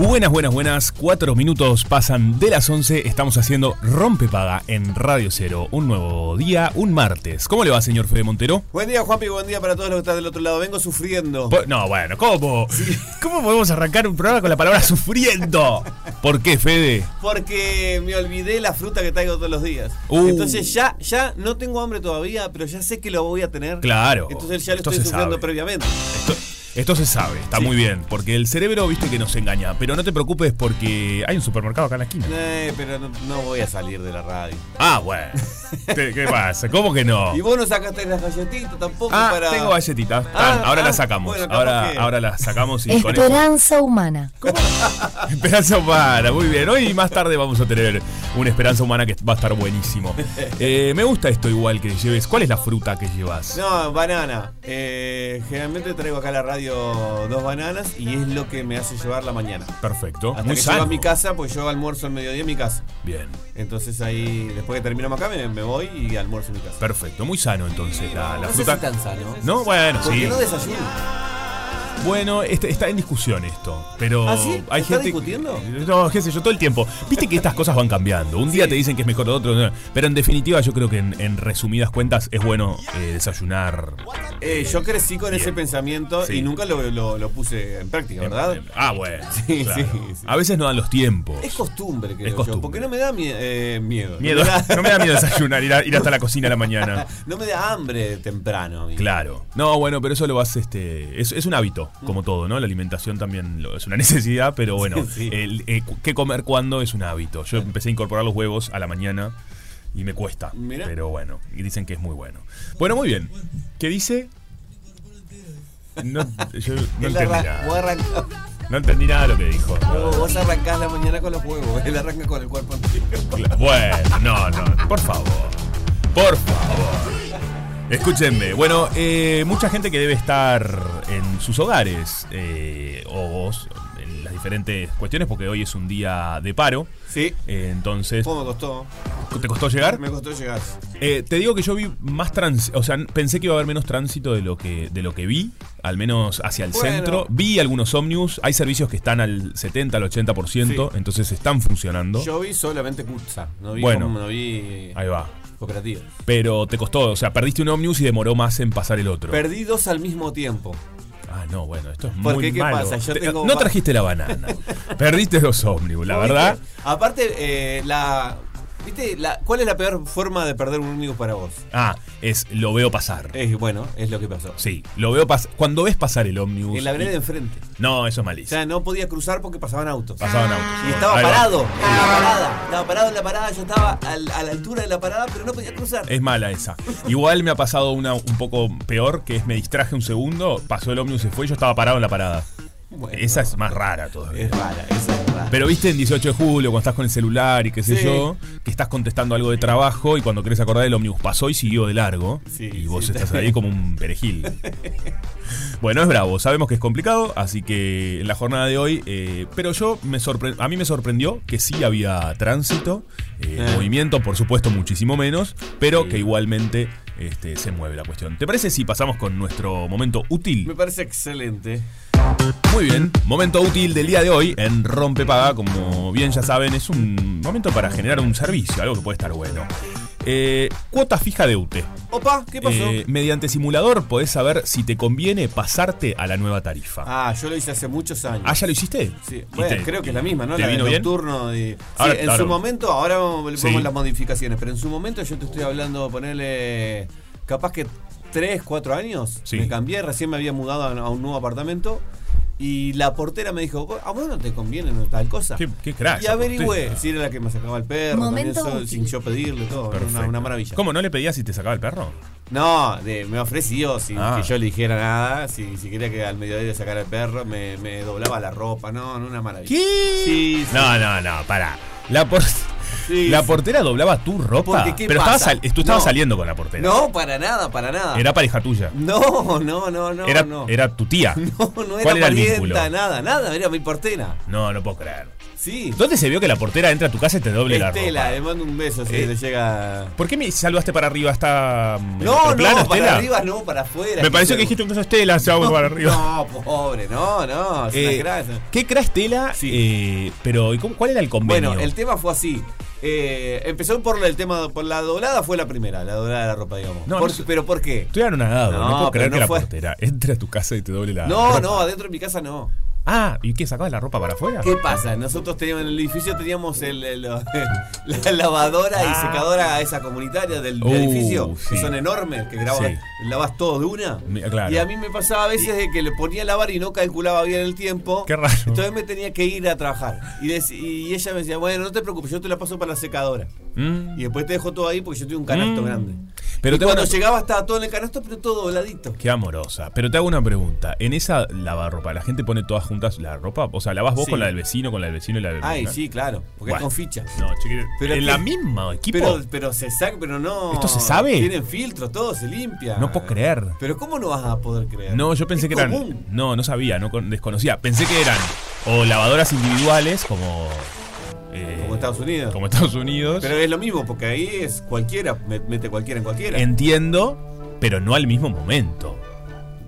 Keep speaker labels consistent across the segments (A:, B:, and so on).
A: Buenas, buenas, buenas. Cuatro minutos pasan de las 11. Estamos haciendo Rompepaga en Radio Cero. Un nuevo día, un martes. ¿Cómo le va, señor Fede Montero?
B: Buen día, Juanpi, buen día para todos los que están del otro lado. Vengo sufriendo.
A: Po- No, bueno, ¿cómo? ¿Cómo podemos arrancar un programa con la palabra sufriendo? ¿Por qué, Fede?
B: Porque me olvidé la fruta que traigo todos los días.
A: Uh.
B: Entonces ya, ya no tengo hambre todavía, pero ya sé que lo voy a tener.
A: Claro.
B: Entonces ya lo
A: Esto
B: estoy sufriendo
A: sabe.
B: previamente.
A: Esto, esto se sabe, está
B: Sí.
A: muy bien. Porque el cerebro, viste que nos engaña. Pero no te preocupes porque hay un supermercado acá en la esquina.
B: Eh, pero no, no voy a salir de la radio.
A: Ah, bueno. ¿Qué, qué pasa? ¿Cómo que no?
B: Y vos no sacaste las galletitas tampoco
A: Ah,
B: para.
A: tengo galletitas.
B: Ah,
A: ahora
B: ah,
A: las sacamos.
B: bueno,
A: ahora,
B: que-
A: ahora las sacamos y con.
C: Esperanza humana.
A: Esperanza humana, muy bien. Hoy más tarde vamos a tener una esperanza humana que va a estar buenísimo. Eh, me gusta esto igual que lleves. ¿Cuál es la fruta que llevas?
B: No, banana. Eh, generalmente traigo acá a la radio dos bananas y es lo que me hace llevar la mañana.
A: Perfecto.
B: Hasta
A: muy
B: que
A: sano.
B: llego a mi casa, pues yo almuerzo al mediodía en mi casa.
A: Bien.
B: Entonces ahí, después que terminamos acá, me, me voy y almuerzo en mi casa.
A: Perfecto. Muy sano entonces la, la
B: No sé
A: fruta.
B: si tan sano.
A: No, bueno,
B: ¿Por
A: sí.
B: qué no desayuno?
A: Bueno, este- está en discusión esto, pero
B: ¿Ah, sí?
A: hay
B: ¿Está
A: gente
B: discutiendo?
A: No, qué sé yo, todo el tiempo. Viste que estas cosas van cambiando. Un día
B: Sí.
A: te dicen que es mejor otro, no. pero en definitiva yo creo que en, en resumidas cuentas es bueno eh, desayunar.
B: Eh, yo crecí con
A: Bien.
B: ese pensamiento
A: Sí.
B: y nunca lo, lo- lo puse en práctica, ¿verdad?
A: Ah, bueno.
B: Sí,
A: claro.
B: sí.
A: A veces no dan los tiempos.
B: Es costumbre, creo
A: Es costumbre.
B: yo. Porque no me da mie- eh, miedo.
A: Miedo. No me da miedo desayunar, ir, a- ir hasta la cocina a la mañana.
B: No me da hambre temprano.
A: Claro. No, bueno, pero eso lo vas, este. Es, es un hábito, como todo, ¿no? La alimentación también lo- es una necesidad, pero bueno,
B: Sí, sí.
A: el, eh, qué comer cuándo es un hábito. Yo empecé a incorporar los huevos a la mañana y me cuesta. Pero bueno, y dicen que es muy bueno. Bueno, muy bien. ¿Qué dice? No, yo no entendí nada. No entendí nada de lo que dijo.
B: vos- vos arrancás la mañana con los huevos, él arranca con el cuerpo entero.
A: Bueno, no, no, por favor. Por favor. Escúchenme. Bueno, eh, mucha gente que debe estar en sus hogares eh, o vos, en las diferentes cuestiones, porque hoy es un día de paro.
B: Sí.
A: Eh, entonces,
B: ¿Cómo me costó?
A: ¿te costó llegar?
B: Me costó llegar.
A: Eh, te digo que yo vi más tránsito, o sea, pensé que iba a haber menos tránsito de lo que, de lo que vi, al menos hacia el
B: Bueno.
A: centro. Vi algunos ómnibus, hay servicios que están al 70, al 80%,
B: Sí.
A: entonces están funcionando.
B: Yo vi solamente Kutza. No vi,
A: Bueno.
B: como- no vi
A: Ahí va. Pero te costó, o sea, perdiste un ómnibus y demoró más en pasar el otro.
B: Perdí dos al mismo tiempo.
A: Ah, no, bueno, esto es
B: ¿Por
A: muy
B: qué? ¿Qué
A: malo.
B: pasa? Yo
A: Te-
B: tengo
A: no
B: ma-
A: trajiste la banana. Perdiste dos ómnibus, la
B: ¿Vos
A: verdad.
B: Aparte, eh, la. ¿Viste? La, ¿Cuál es la peor forma de perder un ómnibus para vos?
A: Ah, es lo veo pasar.
B: Es bueno, es lo que pasó.
A: Sí, lo veo pasar. Cuando ves pasar el ómnibus.
B: En la vereda
A: y-
B: de enfrente.
A: No, eso es
B: O
A: malísimo.
B: sea, no podía cruzar porque pasaban autos.
A: Pasaban autos.
B: Y estaba
A: Ahí va.
B: parado en la parada. Estaba parado en la parada. Yo estaba a la altura de la parada, pero no podía cruzar.
A: Es mala esa. Igual me ha pasado una un poco peor, que es me distraje un segundo, pasó el ómnibus, se fue y yo estaba parado en la parada.
B: Bueno,
A: esa es más rara todavía.
B: Es rara, esa es rara.
A: Pero viste en 18 de julio, cuando estás con el celular y qué sé
B: Sí.
A: yo, que estás contestando algo de trabajo y cuando querés acordar el ómnibus pasó y siguió de largo.
B: Sí,
A: y vos
B: sí.
A: estás ahí como un perejil. Bueno, es bravo, sabemos que es complicado, así que en la jornada de hoy, eh, pero yo me a mí me sorprendió que sí había tránsito, eh,
B: Eh.
A: movimiento, por supuesto, muchísimo menos, pero que igualmente este, se mueve la cuestión. ¿Te parece si pasamos con nuestro momento útil?
B: Me parece excelente.
A: Muy bien, momento útil del día de hoy en Rompepaga, como bien ya saben, es un momento para generar un servicio, algo que puede estar bueno. Eh, cuota fija de UTE.
B: Opa, ¿qué pasó?
A: Eh, mediante simulador podés saber si te conviene pasarte a la nueva tarifa.
B: ah, yo lo hice hace muchos años.
A: Ah, ¿ya lo hiciste?
B: Sí,
A: ¿Y
B: bueno,
A: te-
B: creo que es la misma, ¿no?
A: ¿Te
B: La del
A: vino bien?
B: nocturno. de- Sí, en
A: claro.
B: su momento, ahora vamos
A: Sí.
B: las modificaciones, pero en su momento yo te estoy hablando, ponerle capaz que 3, 4 años.
A: Sí.
B: Me cambié, recién me había mudado a un nuevo apartamento. Y la portera me dijo, a vos no te conviene no tal cosa.
A: Qué- qué crack
B: Y averigüé
A: portera.
B: si era la que me sacaba el perro, también eso, sin yo pedirle todo. Era. Una, una maravilla.
A: ¿Cómo no le pedías si te sacaba el perro?
B: No, de- me ofreció sin
A: Ah.
B: que yo le dijera nada, si, si quería que al mediodía le sacara el perro, me, me doblaba la ropa, no, no una maravilla.
A: ¿Qué?
B: Sí, sí.
A: No, no, no, pará. La, por-
B: Sí,
A: la portera doblaba tu ropa.
B: Porque, ¿qué
A: pero
B: pasa?
A: estabas tú estabas saliendo con la portera.
B: No, para nada, para nada.
A: Era pareja tuya.
B: No, no, no, no.
A: era,
B: no.
A: era tu tía.
B: No, no era
A: ¿Cuál era el
B: parienta, nada, nada, era mi portera.
A: No, no puedo creer.
B: Sí.
A: ¿Dónde se vio que la portera entra a tu casa y te doble la
B: Estela,
A: ropa?
B: le mando un beso si
A: Eh,
B: le llega.
A: ¿Por qué me saludaste para arriba hasta mm,
B: No, no,
A: plano,
B: para
A: Estela?
B: arriba no, para afuera.
A: Me pareció que dijiste un beso Estela, chau, para arriba.
B: No, pobre, no, no, es una
A: Eh,
B: grasa.
A: ¿Qué cra Estela?
B: Sí.
A: Eh, pero ¿y cómo- ¿cuál era el convenio?
B: Bueno, el tema fue así. Eh, empezó por el tema, por la doblada fue la primera, la doblada de la ropa, digamos.
A: No,
B: Por-
A: no
B: pero ¿por qué?
A: Estoy anonadado, no,
B: No,
A: puedo creer que
B: no
A: la
B: fue-
A: portera entre a tu casa y te doble la
B: No,
A: ropa.
B: no, adentro de mi casa no.
A: Ah, ¿y qué? ¿Sacabas la ropa para afuera?
B: ¿Qué pasa? Nosotros teníamos en el edificio teníamos el, el- la lavadora
A: Ah.
B: y secadora esa comunitaria del, del
A: Uh,
B: edificio,
A: sí.
B: que son enormes, que grabas,
A: Sí.
B: lavas todo de una.
A: Claro.
B: Y a mí me pasaba a veces de que le ponía a lavar y no calculaba bien el tiempo.
A: Qué raro.
B: Entonces me tenía que ir a trabajar. Y, ella me decía, bueno, no te preocupes, yo te la paso para la secadora.
A: Mm.
B: Y después te dejo todo ahí porque yo tengo un canasto
A: Mm.
B: grande.
A: Pero
B: y cuando
A: una-
B: llegaba estaba todo en el canasto, pero todo dobladito.
A: Qué amorosa. Pero te hago una pregunta. En esa lavarropa, ¿la gente pone todas juntas la ropa? O sea, ¿lavas vos
B: Sí.
A: con la del vecino, con la del vecino y la del
B: Ay,
A: vecino?
B: sí, claro, porque es
A: Bueno.
B: con ficha.
A: No.
B: Pero
A: ¿En la misma equipo?
B: Pero, pero se saca, pero no.
A: ¿Esto se sabe?
B: Tienen filtro, todo se limpia.
A: No puedo creer.
B: Pero ¿cómo no vas a poder creer?
A: No, yo pensé
B: Es
A: que eran. No, no sabía, no con- desconocía. Pensé que eran o lavadoras individuales como. eh,
B: Como Estados Unidos.
A: Como Estados Unidos.
B: Pero es lo mismo, porque ahí es cualquiera, me- mete cualquiera en cualquiera.
A: Entiendo, pero no al mismo momento.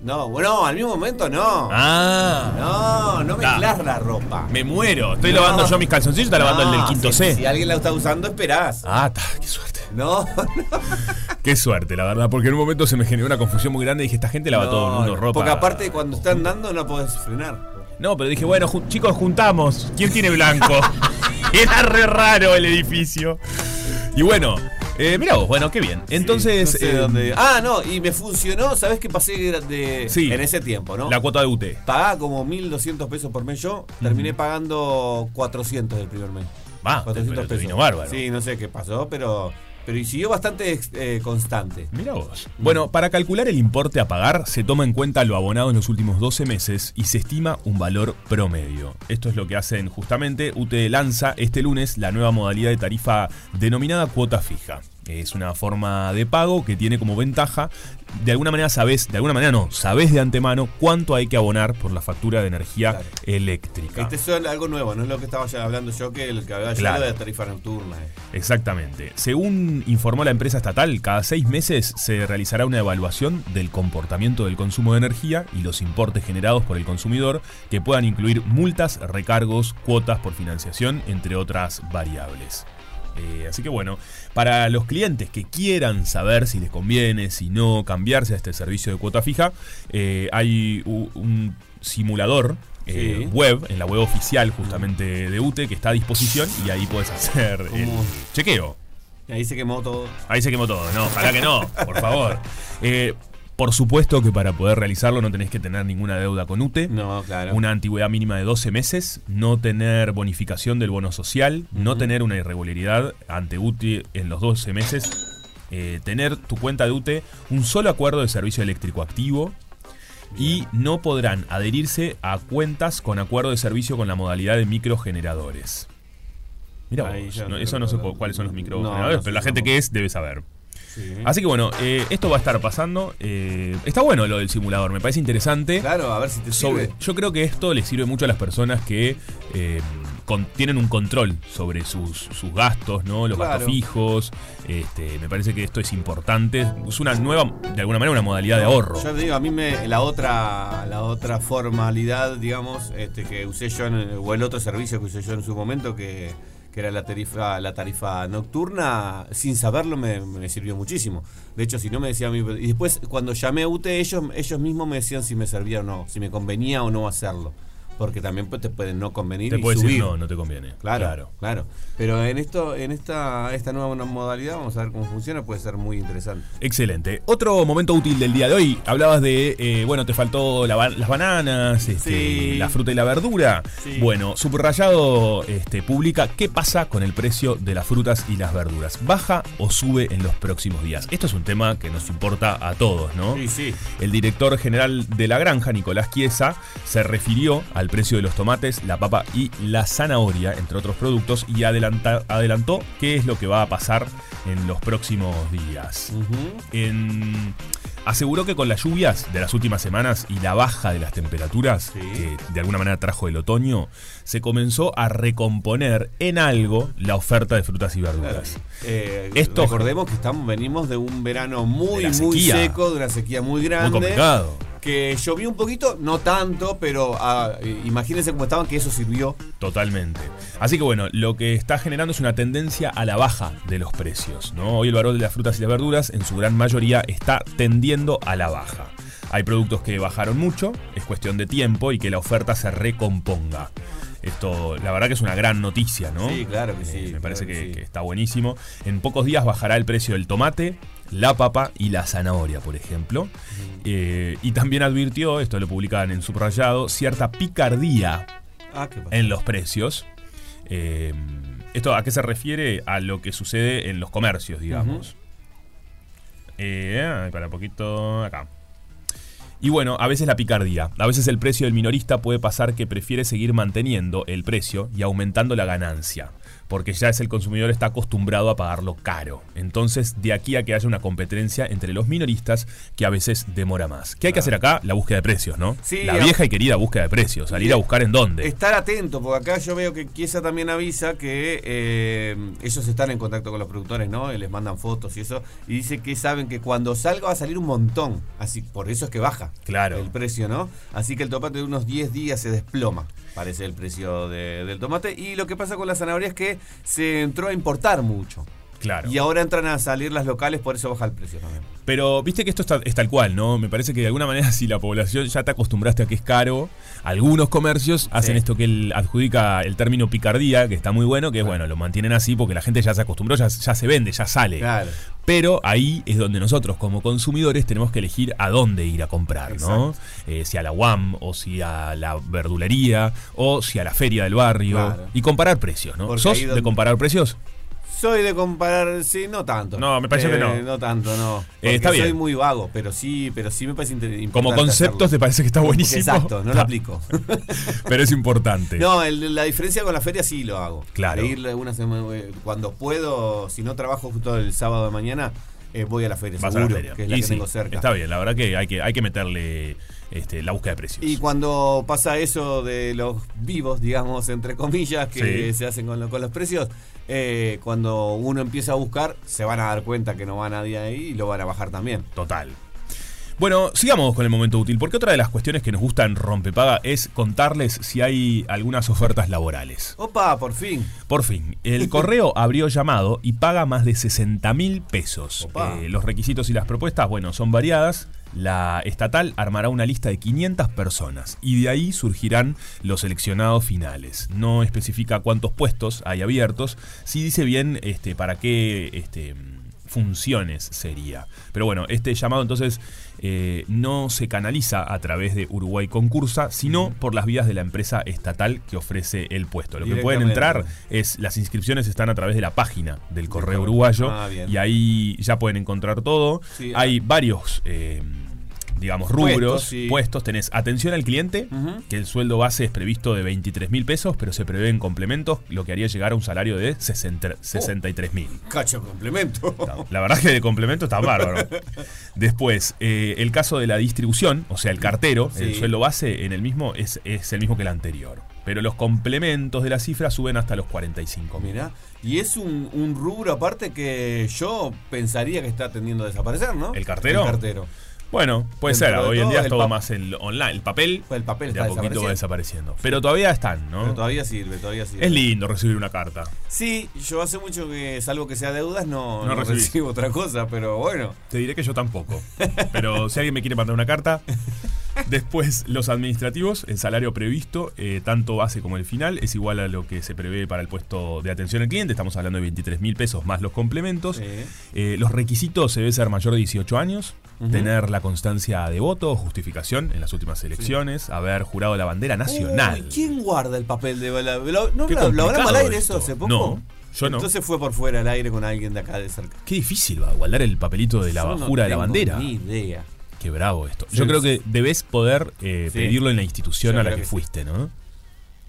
B: No, bueno, al mismo momento no.
A: Ah.
B: No, no mezclas la ropa.
A: Me muero. Estoy
B: No.
A: lavando yo mis calzoncillos está lavando el del quinto
B: si,
A: C.
B: Si alguien la está usando, esperás.
A: Ah, ta, qué suerte.
B: No,
A: Qué suerte, la verdad, porque en un momento se me generó una confusión muy grande y dije, esta gente lava todo el mundo ropa.
B: Porque aparte, cuando están dando, no podés frenar.
A: No, pero dije, bueno, ju- chicos, juntamos. ¿Quién tiene blanco? Era re raro el edificio. Y bueno, eh, mira vos, bueno, qué bien. Entonces,
B: No sé
A: eh,
B: dónde- Ah, no, y me funcionó. ¿Sabés qué pasé de,
A: Sí.
B: en ese tiempo, no?
A: la cuota de UT.
B: Pagaba como 1.200 pesos por mes yo, terminé pagando 400 del primer mes.
A: Va,
B: 400
A: pero te
B: pesos.
A: vino bárbaro.
B: Sí, no sé qué pasó, pero, pero y siguió bastante eh, constante.
A: Mira vos. Bueno, para calcular el importe a pagar se toma en cuenta lo abonado en los últimos 12 meses y se estima un valor promedio. Esto es lo que hacen justamente. UT lanza este lunes la nueva modalidad de tarifa denominada cuota fija. Es una forma de pago que tiene como ventaja, de alguna manera sabes, de alguna manera no, sabes de antemano cuánto hay que abonar por la factura de energía
B: Claro.
A: eléctrica.
B: Este es algo nuevo, no es lo que estaba ya hablando yo, que el que hablaba
A: Claro.
B: yo de la tarifa nocturna. eh.
A: Exactamente. Según informó la empresa estatal, cada seis meses se realizará una evaluación del comportamiento del consumo de energía y los importes generados por el consumidor, que puedan incluir multas, recargos, cuotas por financiación, entre otras variables. Eh, así que bueno, para los clientes que quieran saber si les conviene, si no, cambiarse a este servicio de cuota fija, eh, hay un simulador eh,
B: Sí.
A: web, en la web oficial justamente de UTE, que está a disposición y ahí puedes hacer el chequeo.
B: Ahí se quemó todo.
A: Ahí se quemó todo, no, ojalá que no, por favor. Eh, por supuesto que para poder realizarlo no tenés que tener ninguna deuda con UTE.
B: No, claro.
A: Una antigüedad mínima de 12 meses, no tener bonificación del bono social, no tener una irregularidad ante UTE en los 12 meses, eh, tener tu cuenta de UTE un solo acuerdo de servicio eléctrico activo y no podrán adherirse a cuentas con acuerdo de servicio con la modalidad de microgeneradores. Mira, no, eso no sé cuáles son los microgeneradores,
B: no
A: pero la gente que es debe saber.
B: Sí.
A: Así que bueno, eh, esto va a estar pasando. eh, está bueno lo del simulador, me parece interesante.
B: Claro, a ver si te
A: Sobre,
B: sirve.
A: yo creo que esto le sirve mucho a las personas que eh, con- tienen un control sobre sus, sus gastos, ¿no? Los
B: Claro.
A: gastos fijos. Este, me parece que esto es importante. Es una nueva, de alguna manera, una modalidad de ahorro.
B: Yo te digo, a mí me, la otra la otra formalidad, digamos, este, que usé yo, en- o el otro servicio que usé yo en su momento, que, que era la tarifa la tarifa nocturna, sin saberlo me, me sirvió muchísimo. De hecho, si no me decía a mí... Y después, cuando llamé a UT, ellos, ellos mismos me decían si me servía o no, si me convenía o no hacerlo. Porque también te pueden no convenir
A: Te
B: y
A: puede
B: subir.
A: decir, no, no te conviene.
B: Claro, claro, Pero en esto, en esta, esta nueva modalidad, vamos a ver cómo funciona, puede ser muy interesante.
A: Excelente. Otro momento útil del día de hoy. Hablabas de, eh, bueno, te faltó la las bananas, este,
B: Sí.
A: la fruta y la verdura.
B: Sí.
A: Bueno, Subrayado este, publica qué pasa con el precio de las frutas y las verduras. ¿Baja o sube en los próximos días? Esto es un tema que nos importa a todos, ¿no?
B: Sí, sí.
A: El director general de la granja, Nicolás Chiesa, se refirió al precio de los tomates, la papa y la zanahoria, entre otros productos, y adelanta- adelantó qué es lo que va a pasar en los próximos días. En- aseguró que con las lluvias de las últimas semanas y la baja de las temperaturas,
B: Sí.
A: que de alguna manera trajo el otoño, se comenzó a recomponer en algo la oferta de frutas y verduras.
B: Eh,
A: Esto-
B: recordemos que estamos, venimos de un verano muy, muy seco, de una sequía muy grande.
A: Muy complicado.
B: Que llovió un poquito, no tanto, pero ah, eh, imagínense cómo estaban, que eso sirvió.
A: Totalmente. Así que bueno, lo que está generando es una tendencia a la baja de los precios. ¿no? Hoy el valor de las frutas y las verduras, en su gran mayoría, está tendiendo a la baja. Hay productos que bajaron mucho, es cuestión de tiempo y que la oferta se recomponga. Esto, la verdad que es una gran noticia, ¿no?
B: Sí, claro que sí,
A: me parece
B: claro que
A: que,
B: sí.
A: que está buenísimo. En pocos días bajará el precio del tomate, la papa y la zanahoria, por ejemplo. Eh, y también advirtió, esto lo publican en subrayado, cierta picardía
B: Ah,
A: en los precios. Eh, ¿Esto a qué se refiere? A lo que sucede en los comercios, digamos. Eh, para un poquito acá. Y bueno, a veces la picardía. A veces el precio del minorista puede pasar que prefiere seguir manteniendo el precio y aumentando la ganancia. Porque ya es el consumidor está acostumbrado a pagarlo caro. Entonces, de aquí a que haya una competencia entre los minoristas que a veces demora más. ¿Qué hay que hacer acá? La búsqueda de precios, ¿no?
B: Sí,
A: la vieja y querida búsqueda de precios. Salir a buscar en dónde.
B: Estar atento, porque acá yo veo que Kiesa también avisa que eh, ellos están en contacto con los productores, ¿no? Y les mandan fotos y eso. Y dice que saben que cuando salga va a salir un montón. Así, por eso es que baja
A: Claro.
B: el precio, ¿no? Así que el tomate de unos 10 días se desploma, parece el precio de- del tomate. Y lo que pasa con la zanahoria es que se entró a importar mucho.
A: Claro.
B: Y ahora entran a salir las locales, por eso baja el precio también.
A: Pero viste que esto está- es tal cual, ¿no? Me parece que de alguna manera si la población ya te acostumbraste a que es caro, algunos comercios hacen
B: Sí.
A: esto que él adjudica el término picardía, que está muy bueno, que es bueno, lo mantienen así porque la gente ya se acostumbró, ya, ya se vende, ya sale.
B: Claro.
A: Pero ahí es donde nosotros como consumidores tenemos que elegir a dónde ir a comprar, ¿no? Eh, si a la UAM o si a la verdulería o si a la feria del barrio
B: Claro.
A: y comparar precios, ¿no?
B: Porque
A: ¿Sos de comparar precios?
B: Soy de comparar, sí, no tanto.
A: No, me parece que no.
B: No tanto, no.
A: Eh, está bien.
B: Soy muy vago, pero sí, pero sí me parece inter- importante.
A: Como concepto te parece que está buenísimo.
B: Exacto, no lo aplico.
A: Pero es importante.
B: no, el- la diferencia con la feria sí lo hago.
A: Claro.
B: Ir una semana, eh, cuando puedo, si no trabajo justo el sábado de mañana, eh, voy a la feria,
A: Vas a la
B: seguro,
A: feria.
B: que es la
A: Y
B: que
A: sí,
B: tengo cerca.
A: Está bien, la verdad que hay que, hay que meterle este, la búsqueda de precios.
B: Y cuando pasa eso de los vivos, digamos, entre comillas, que
A: Sí.
B: se hacen con, lo- con los precios, eh, cuando uno empieza a buscar, se van a dar cuenta que no va nadie ahí y lo van a bajar también.
A: Total. Bueno, sigamos con el momento útil, porque otra de las cuestiones que nos gusta en Rompepaga es contarles si hay algunas ofertas laborales.
B: Opa, por fin.
A: Por fin, el correo abrió llamado y paga más de 60 mil pesos.
B: Opa.
A: Eh, los requisitos y las propuestas, bueno, son variadas. La estatal armará una lista de 500 personas y de ahí surgirán los seleccionados finales. No especifica cuántos puestos hay abiertos, sí dice bien este, para qué este, funciones sería. Pero bueno, este llamado entonces eh, no se canaliza a través de Uruguay Concursa, sino por las vías de la empresa estatal que ofrece el puesto. Lo que pueden entrar es las inscripciones están a través de la página del correo uruguayo
B: Ah,
A: y ahí ya pueden encontrar todo.
B: Sí,
A: Hay varios eh, digamos rubros,
B: Puestos, sí.
A: puestos, tenés atención al cliente, que el sueldo base es previsto de 23 mil pesos, pero se prevé en complementos, lo que haría llegar a un salario de 60 63 mil.
B: Cacho complemento.
A: La verdad es que de complemento está bárbaro. Después, eh, el caso de la distribución, o sea, el cartero, el sueldo base en el mismo es, es el mismo que el anterior. Pero los complementos de la cifra suben hasta los 45 mil.
B: Mirá. Y es un, un rubro aparte que yo pensaría que está tendiendo a desaparecer, ¿no?
A: ¿El cartero?
B: El cartero.
A: Bueno, puede
B: Dentro
A: ser, hoy en
B: todo,
A: día es
B: el
A: todo
B: pa-
A: más el online. El papel,
B: El papel
A: de
B: está
A: a poquito va
B: desapareciendo.
A: desapareciendo. Pero todavía están, ¿no?
B: Pero todavía sirve, todavía sirve.
A: Es lindo recibir una carta.
B: Sí, yo hace mucho que, salvo que sea deudas, no,
A: No
B: no
A: recibís.
B: recibo otra cosa, pero bueno.
A: Te diré que yo tampoco. Pero si alguien me quiere mandar una carta. Después, los administrativos, el salario previsto, eh, tanto base como el final, es igual a lo que se prevé para el puesto de atención al cliente. Estamos hablando de 23 mil pesos más los complementos.
B: Sí.
A: Eh, los requisitos se debe ser mayor de 18 años, Tener la constancia de voto justificación en las últimas elecciones, haber jurado la bandera nacional.
B: Uy, ¿Quién guarda el papel de la, lo- ¿No lo, hablamos al aire
A: esto.
B: eso hace poco?
A: No, yo no.
B: Entonces fue por fuera al aire con alguien de acá de cerca.
A: Qué difícil va guardar el papelito de la
B: no
A: jura de la bandera.
B: Ni idea.
A: Qué bravo esto.
B: Sí,
A: Yo creo que debes poder eh,
B: Sí.
A: pedirlo en la institución
B: Yo
A: a la que, fuiste, ¿no?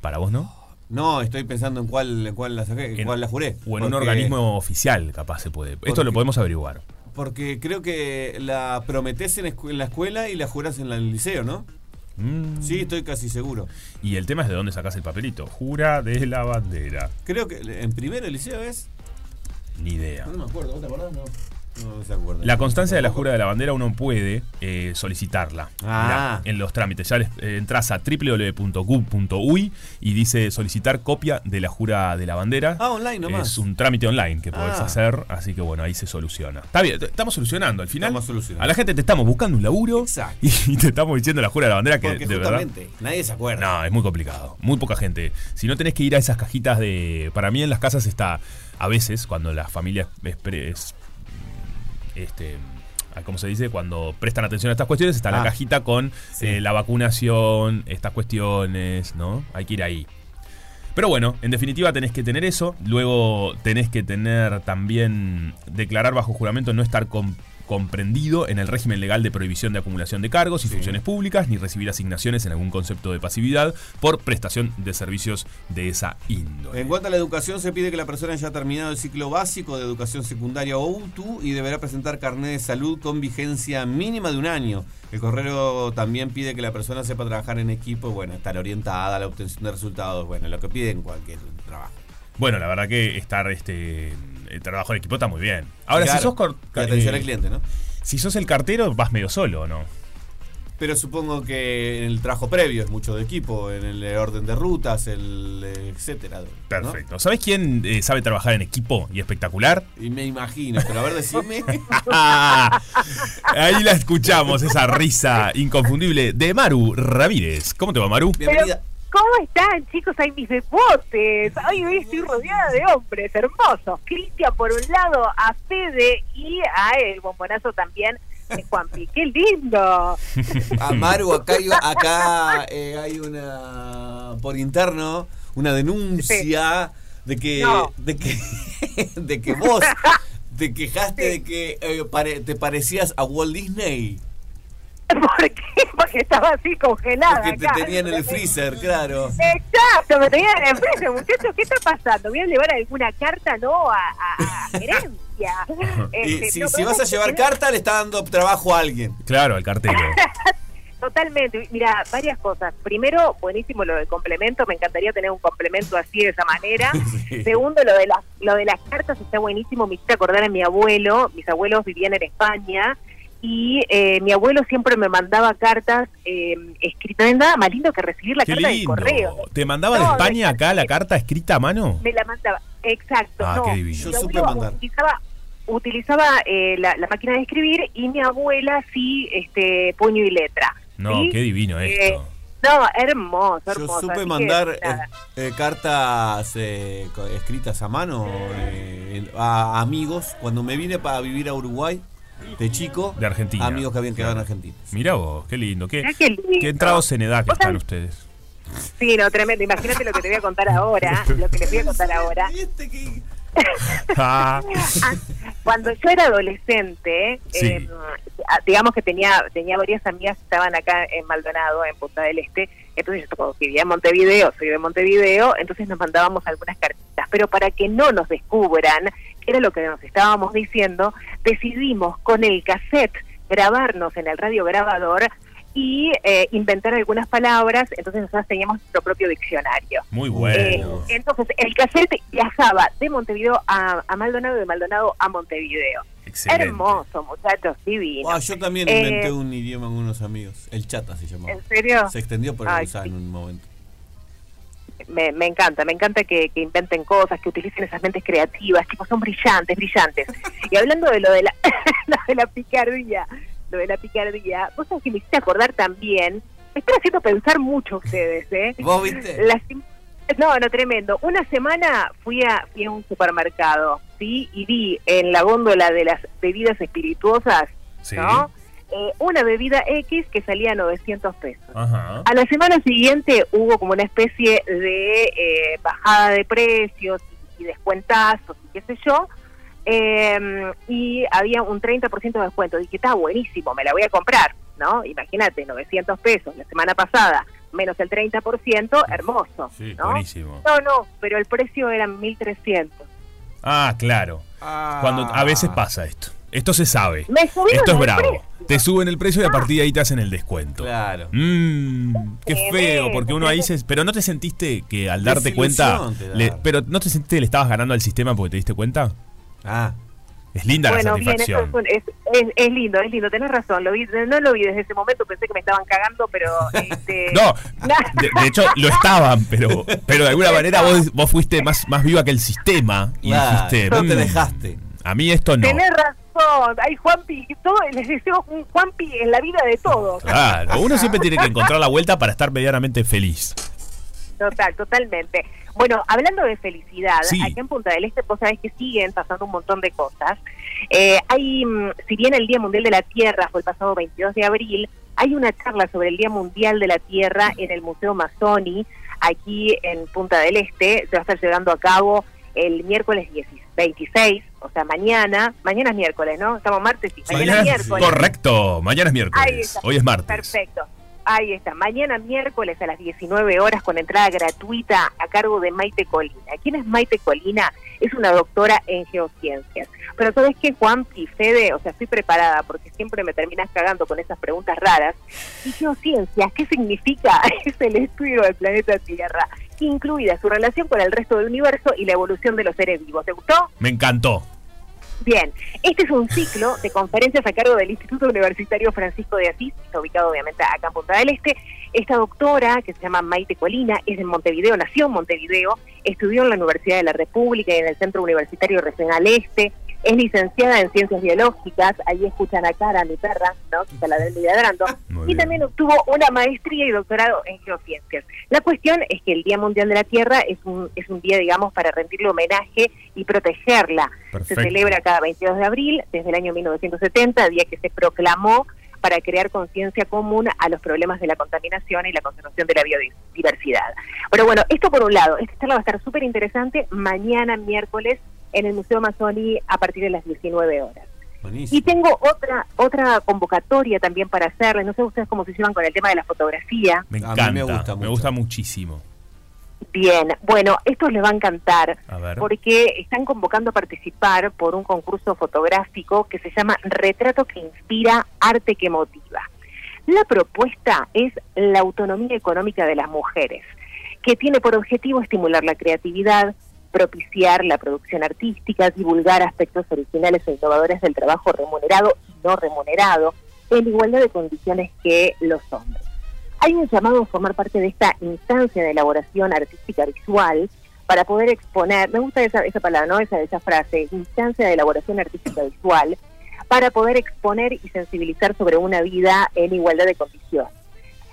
A: Para vos, ¿no?
B: No, estoy pensando en cuál, en cuál la saqué, en, cuál la juré.
A: O en un organismo oficial, capaz se puede. Esto
B: Porque-
A: lo podemos averiguar.
B: Porque creo que la prometés en, la escuela y la jurás en el liceo, ¿no?
A: Mm.
B: Sí, estoy casi seguro.
A: Y el tema es de dónde sacás el papelito. Jura de la bandera.
B: Creo que en primero el liceo es.
A: Ni idea.
B: No me acuerdo, ¿vos te acordás? No. No se acuerda.
A: La constancia de la jura de la bandera uno puede eh, solicitarla
B: Ah.
A: Mirá, en los trámites. Ya les, eh, entras a www.gov.uy y dice solicitar copia de la jura de la bandera.
B: Ah, online nomás.
A: Es un trámite online que podés
B: Ah.
A: hacer, así que bueno, ahí se soluciona. Está bien, estamos solucionando. Al final,
B: Estamos solucionando.
A: a la gente te estamos buscando un laburo
B: Exacto.
A: y te estamos diciendo la jura de la bandera que
B: Porque
A: de verdad.
B: nadie se acuerda.
A: No, es muy complicado. Muy poca gente. Si no tenés que ir a esas cajitas de. Para mí en las casas está. A veces, cuando las familias es, pre- es- este. ¿Cómo se dice? Cuando prestan atención a estas cuestiones, está la
B: Ah,
A: cajita con
B: sí.
A: eh, la vacunación, estas cuestiones, ¿no? Hay que ir ahí. Pero bueno, en definitiva tenés que tener eso. Luego tenés que tener también declarar bajo juramento no estar com- comprendido en el régimen legal de prohibición de acumulación de cargos y funciones públicas, ni recibir asignaciones en algún concepto de pasividad por prestación de servicios de esa índole.
B: En cuanto a la educación, se pide que la persona haya terminado el ciclo básico de educación secundaria o UTU y deberá presentar carnet de salud con vigencia mínima de un año. El correo también pide que la persona sepa trabajar en equipo, bueno, estar orientada a la obtención de resultados, bueno, lo que pide en cualquier trabajo.
A: Bueno, la verdad que estar este el trabajo en equipo está muy bien. Ahora,
B: Claro,
A: si sos cor-
B: atención
A: eh,
B: al cliente, ¿no?
A: Si sos el cartero, vas medio solo, ¿no?
B: Pero supongo que en el trabajo previo es mucho de equipo, en el orden de rutas, el etcétera. ¿no?
A: Perfecto. ¿Sabes quién eh, sabe trabajar en equipo y espectacular?
B: Y me imagino, pero a ver, decime.
A: Ahí la escuchamos, esa risa inconfundible de Maru Ramírez. ¿Cómo te va, Maru?
B: Bienvenida.
D: ¿Cómo están, chicos? Hay mis deportes. Ay, hoy estoy rodeada de hombres hermosos. Cristian por un lado, a Fede y a el bombonazo también de Juanpi. ¡Qué lindo!
B: Amaru, acá, hay, acá eh, hay una por interno una denuncia de que
D: No.
B: de que de que vos te quejaste de que eh, pare- te parecías a Walt Disney
D: ¿Por qué? Porque estaba así congelada.
B: porque te
D: acá.
B: tenían en el freezer, claro.
D: Exacto, me tenían en el freezer, muchachos. ¿Qué está pasando? ¿Voy a llevar alguna carta, no? A, a, a gerencia.
B: Y
D: Este,
B: si,
D: no,
B: si vas a llevar carta le está dando trabajo a alguien.
A: Claro, el cartero.
D: Totalmente. Mira, varias cosas. Primero, buenísimo lo del complemento. Me encantaría tener un complemento así de esa manera.
B: Sí.
D: Segundo, lo de las lo de las cartas está buenísimo. Me hiciste acordar a mi abuelo. Mis abuelos vivían en España y eh, mi abuelo siempre me mandaba cartas eh, escritas. No hay nada más lindo que recibir la
A: Qué
D: carta de
A: lindo.
D: correo.
A: ¿Te mandaba de España acá la carta escrita a mano?
D: Me la mandaba. Exacto.
A: Ah,
D: no.
A: qué divino.
B: Yo
D: Mi
B: supe mandar.
D: Utilizaba, utilizaba eh, la, la máquina de escribir y mi abuela sí, este puño y letra.
A: No,
D: ¿sí?
A: qué divino
D: Eh,
A: esto.
D: No, hermoso,
B: Yo
D: hermoso.
B: supe
D: así que,
B: mandar eh, eh, cartas eh, escritas a mano eh, a amigos cuando me vine para vivir a Uruguay de chico.
A: De Argentina.
B: Amigos que habían quedado en Argentina.
A: Mirá vos, qué lindo. Qué,
D: qué lindo.
A: qué entrados en edad que están ustedes.
D: Sí, no, tremendo. Imagínate lo que te voy a contar ahora. lo que les voy a contar ahora.
B: Este que-
A: Ah,
D: Ah, Cuando yo era adolescente,
A: Sí.
D: eh, digamos que tenía tenía varias amigas que estaban acá en Maldonado, en Punta del Este. Entonces yo como vivía en Montevideo, soy de Montevideo, entonces nos mandábamos algunas cartitas. Pero para que no nos descubran, era lo que nos estábamos diciendo, decidimos con el cassette grabarnos en el radio grabador y eh, inventar algunas palabras, entonces nosotros teníamos nuestro propio diccionario.
A: Muy
D: Eh,
A: bueno.
D: entonces el cassette viajaba de Montevideo a, a Maldonado y de Maldonado a Montevideo.
A: Excelente.
D: Hermoso, muchachos, divino.
B: Yo también
D: Eh,
B: inventé un idioma con unos amigos. El chata se llamaba.
D: ¿En serio?
B: Se extendió por
D: Ay,
B: el
D: sí.
B: en un momento.
D: Me, me encanta, me encanta que, que inventen cosas, que utilicen esas mentes creativas, tipo son brillantes, brillantes. Y hablando de lo de la, lo de la picardía, lo de la picardía, vos sabés que me hiciste acordar también, me están haciendo pensar mucho ustedes, ¿eh?
B: ¿Vos viste?
D: No, no, tremendo. Una semana fui a, fui a un supermercado, ¿sí? Y vi en la góndola de las bebidas espirituosas,
A: Sí.
D: ¿no? Eh, una bebida X que salía a 900 pesos.
A: Ajá.
D: A la semana siguiente hubo como una especie de eh, bajada de precios y, y descuentazos y qué sé yo, eh, y había un 30% de descuento. Dije, está buenísimo, me la voy a comprar, ¿no? Imagínate, 900 pesos la semana pasada, menos el 30%, hermoso,
B: Sí,
D: ¿no?
A: Buenísimo.
D: No, no, pero el precio eran 1.300.
A: Ah, claro. Cuando a veces pasa esto. Esto se sabe.
D: Me
A: Esto es bravo.
D: precio.
A: Te suben el precio y a partir de ahí te hacen el descuento.
B: Claro.
A: Mmm, qué feo, porque uno ahí se... Pero no te sentiste que al darte cuenta...
B: Te da.
A: le- pero no te sentiste que le estabas ganando al sistema porque te diste cuenta.
B: Ah,
A: Es linda
D: Bueno,
A: la
D: bien, eso
A: satisfacción.
D: es, es, es lindo, es lindo, tenés razón, lo vi, no lo vi desde ese momento, pensé que me estaban cagando, pero... Este,
A: No, de, de hecho lo estaban, pero, pero de alguna manera vos, vos fuiste más, más viva que el sistema y
B: Claro,
A: dijiste,
B: no te
A: "Mm,
B: dejaste".
A: A mí esto no.
D: Tenés razón, ay Juanpi, todo, les deseo un Juanpi en la vida de todos.
A: Claro, uno siempre tiene que encontrar la vuelta para estar medianamente feliz.
D: Total, totalmente. Bueno, hablando de felicidad,
A: Sí.
D: aquí en Punta del Este, vos sabés que siguen pasando un montón de cosas. Eh, hay, mm, si bien el Día Mundial de la Tierra fue el pasado 22 de abril, hay una charla sobre el Día Mundial de la Tierra en el Museo Mazzoni, aquí en Punta del Este. Se va a estar llevando a cabo el miércoles 16 26, o sea, mañana. Mañana es miércoles, ¿no? Estamos martes y mañana,
A: Mañana-
D: es miércoles.
A: Correcto, mañana es
D: Ahí
A: miércoles,
D: está.
A: hoy es martes.
D: Perfecto. Ahí está. Mañana miércoles a las 19 horas con entrada gratuita a cargo de Maite Colina. ¿Quién es Maite Colina? Es una doctora en geociencias. Pero ¿sabes qué, Juan y Fede? O sea, estoy preparada porque siempre me terminas cagando con esas preguntas raras. ¿Y geociencias? ¿Qué significa? Es el estudio del planeta Tierra, incluida su relación con el resto del universo y la evolución de los seres vivos. ¿Te gustó?
A: Me encantó.
D: Bien, este es un ciclo de conferencias a cargo del Instituto Universitario Francisco de Asís, está ubicado obviamente acá en Punta del Este. Esta doctora, que se llama Maite Colina, es de Montevideo, nació en Montevideo, estudió en la Universidad de la República y en el Centro Universitario Regional Este, es licenciada en Ciencias Biológicas, ahí escuchan a Cara, mi perra, ¿no? que está la del ladrando,
A: Muy
D: y también obtuvo una maestría y doctorado en geociencias. La cuestión es que el Día Mundial de la Tierra es un, es un día, digamos, para rendirle homenaje y protegerla.
A: Perfecto.
D: Se celebra cada 22 de abril, desde el año 1970, día que se proclamó para crear conciencia común a los problemas de la contaminación y la conservación de la biodiversidad. Pero bueno, esto por un lado, esta charla va a estar súper interesante mañana miércoles en el Museo Mazzoni a partir de las 19 horas.
B: buenísimo.
D: Y tengo otra otra convocatoria también para hacerles, no sé ustedes cómo se llevan con el tema de la fotografía.
A: Me
B: A mí
A: encanta.
B: me
A: Me
B: gusta
A: muchísimo.
D: Bien, bueno, esto les va a encantar.
A: A
D: porque están convocando a participar por un concurso fotográfico que se llama Retrato que inspira, arte que motiva. La propuesta es la autonomía económica de las mujeres, que tiene por objetivo estimular la creatividad, propiciar la producción artística, divulgar aspectos originales e innovadores del trabajo remunerado y no remunerado, en igualdad de condiciones que los hombres. Hay un llamado a formar parte de esta instancia de elaboración artística visual para poder exponer, me gusta esa, esa palabra, ¿no? Esa, esa frase, instancia de elaboración artística visual, para poder exponer y sensibilizar sobre una vida en igualdad de condiciones.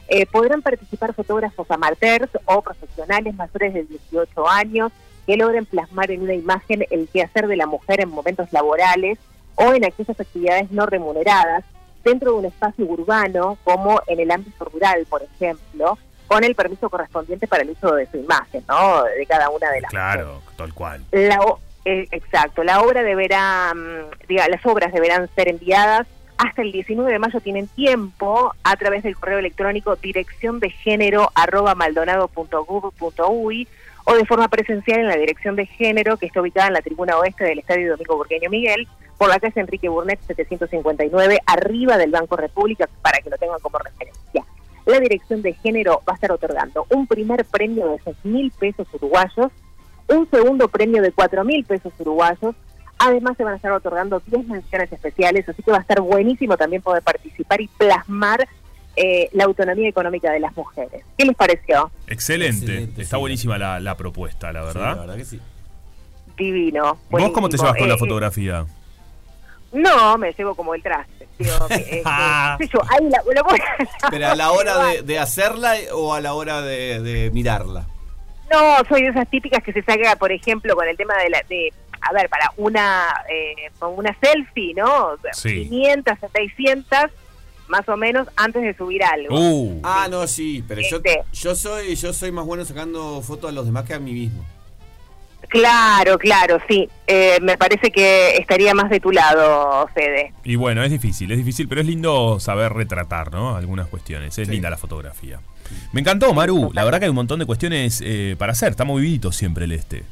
D: Eh, podrán participar fotógrafos amateurs o profesionales mayores de 18 años que logren plasmar en una imagen el quehacer de la mujer en momentos laborales o en aquellas actividades no remuneradas dentro de un espacio urbano como en el ámbito rural, por ejemplo, con el permiso correspondiente para el uso de su imagen, ¿no? De cada una de las
A: Claro, tal cual.
D: la eh, exacto, la obra deberá, mm, diga, las obras deberán ser enviadas hasta el 19 de mayo tienen tiempo a través del correo electrónico dirección de género arroba maldonado.gov.uy o de forma presencial en la dirección de género que está ubicada en la tribuna oeste del Estadio Domingo Burgueño Miguel por la calle Enrique Burnett 759 arriba del Banco República para que lo tengan como referencia. la Dirección de Género va a estar otorgando un primer premio de 6 mil pesos uruguayos, un segundo premio de 4 mil pesos uruguayos, además se van a estar otorgando 10 menciones especiales, así que va a estar buenísimo también poder participar y plasmar eh, la autonomía económica de las mujeres. ¿Qué les pareció?
A: Excelente.
B: Excelente,
A: Está
B: sí.
A: buenísima la, la propuesta, la
B: Sí,
A: verdad.
B: la verdad que sí.
D: Divino.
A: ¿Vos cómo te llevas con la
D: Eh,
A: fotografía?
D: No, me llevo como el traste. Digo, que, eh, que- qué sé yo, ahí la, lo voy a-
B: Pero a la hora de, de hacerla o a la hora de, de mirarla.
D: No, soy de esas típicas que se saca, por ejemplo, con el tema de la... De, a ver, para una eh, con una selfie, ¿no?
A: Sí.
D: 500, 600, más o menos, antes de subir algo.
A: Uh,
B: Ah, no, sí, pero yo,
D: Este.
B: yo soy yo soy más bueno sacando fotos a los demás que a mí mismo.
D: Claro, claro, sí. Eh, me parece que estaría más de tu lado, Fede.
A: y bueno, es difícil, es difícil, pero es lindo saber retratar, ¿no? Algunas cuestiones. Es
B: Sí.
A: linda la fotografía. Me encantó, Maru. La verdad que hay un montón de cuestiones eh, para hacer. Está movidito siempre el este.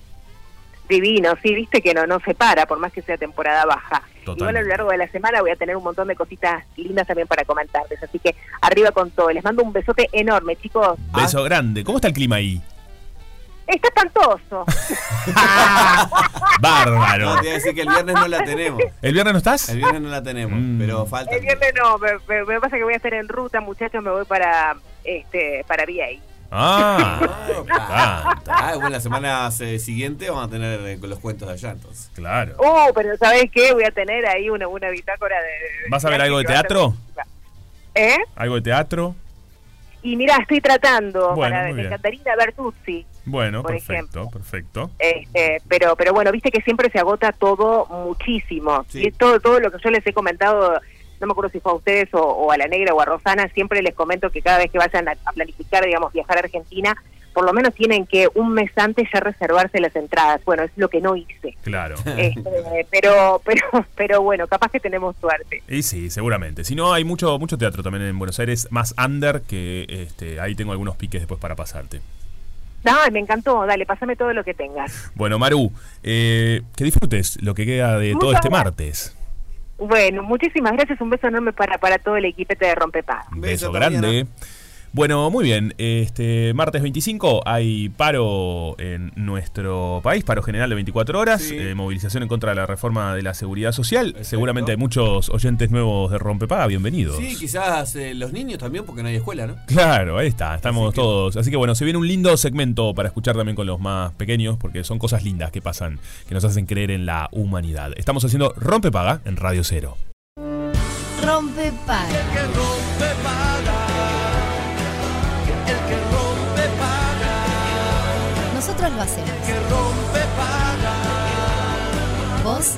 D: Divino, sí, viste que no, no se para, por más que sea temporada baja.
A: Totalmente.
D: Igual a lo largo de la semana voy a tener un montón de cositas lindas también para comentarles, así que arriba con todo. Les mando un besote enorme, chicos.
A: Beso grande. ¿Cómo está el clima ahí?
D: Está espantoso.
A: Bárbaro.
B: No, te iba a decir que el viernes no la tenemos.
A: ¿El viernes no estás?
B: El viernes no la tenemos,
A: Mm.
B: pero falta.
D: El viernes no, me, me- me pasa que voy a estar en ruta, muchachos, me voy para este para VA.
A: Ah,
B: Ah, ah, bueno, la semana eh, siguiente vamos a tener eh, con los cuentos de allá entonces.
A: Claro.
D: Oh, pero ¿sabés qué? Voy a tener ahí una, una bitácora de, de-
A: ¿Vas a ver algo de teatro?
D: ¿Eh?
A: ¿Algo de teatro?
D: Y mira, estoy tratando
A: Bueno,
D: para de. Catarina Bertuzzi.
A: Bueno,
D: Por
A: perfecto,
D: ejemplo.
A: perfecto.
D: Este, pero pero bueno, viste que siempre se agota todo muchísimo.
B: Sí.
D: Y todo todo lo que yo les he comentado, no me acuerdo si fue a ustedes o, o a la Negra o a Rosana, siempre les comento que cada vez que vayan a, a planificar, digamos, viajar a Argentina, por lo menos tienen que un mes antes ya reservarse las entradas. Bueno, es lo que no hice.
A: Claro.
D: Este, pero pero pero bueno, capaz que tenemos suerte.
A: Y sí, seguramente. Si no, hay mucho mucho teatro también en Buenos Aires, más under, que este, ahí tengo algunos piques después para pasarte.
D: Ay, me encantó. Dale, pásame todo lo que tengas.
A: Bueno, Maru, eh, que disfrutes lo que queda de todo este
D: gracias.
A: martes.
D: Bueno, muchísimas gracias. Un beso enorme para, para todo el equipete de Rompepaga.
A: Un
B: Beso,
A: beso grande. Bueno, muy bien. Este martes 25 hay paro en nuestro país, paro general de 24 horas,
B: Sí.
A: eh, movilización en contra de la reforma de la seguridad social.
B: Perfecto.
A: Seguramente hay muchos oyentes nuevos de Rompepaga, bienvenidos.
B: Sí, quizás eh, los niños también, porque no hay escuela, ¿no?
A: Claro, ahí está, estamos
B: Así que-
A: todos. Así que bueno, se viene un lindo segmento para escuchar también con los más pequeños, porque son cosas lindas que pasan, que nos hacen creer en la humanidad. Estamos haciendo Rompepaga en Radio Cero.
C: Rompe para. Nosotros lo hacemos. ¿Vos?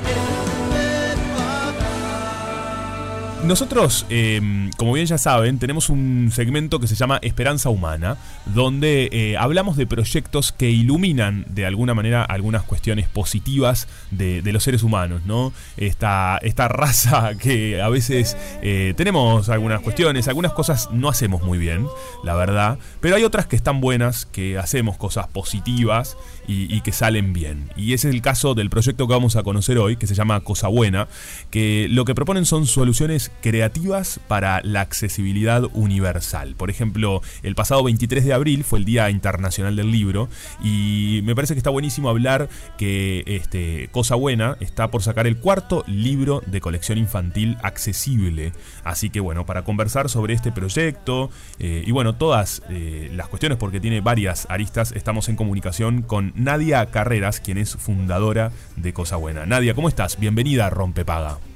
A: Nosotros, eh, como bien ya saben, tenemos un segmento que se llama Esperanza Humana, donde eh, hablamos de proyectos que iluminan de alguna manera algunas cuestiones positivas de, los seres humanos, ¿no? Esta, esta raza que a veces eh, tenemos algunas cuestiones, algunas cosas no hacemos muy bien, la verdad, pero hay otras que están buenas, que hacemos cosas positivas y que salen bien. Y ese es el caso del proyecto que vamos a conocer hoy, que se llama Cosa Buena, que lo que proponen son soluciones creativas para la accesibilidad universal. Por ejemplo, el pasado 23 de abril fue el Día Internacional del Libro y me parece que está buenísimo hablar que este, Cosa Buena está por sacar el cuarto libro de colección infantil accesible. Así que bueno, para conversar sobre este proyecto eh, y bueno, todas eh, las cuestiones porque tiene varias aristas, estamos en comunicación con Nadia Carreras, quien es fundadora de Cosa Buena. Nadia, ¿cómo estás? Bienvenida a Rompepaga.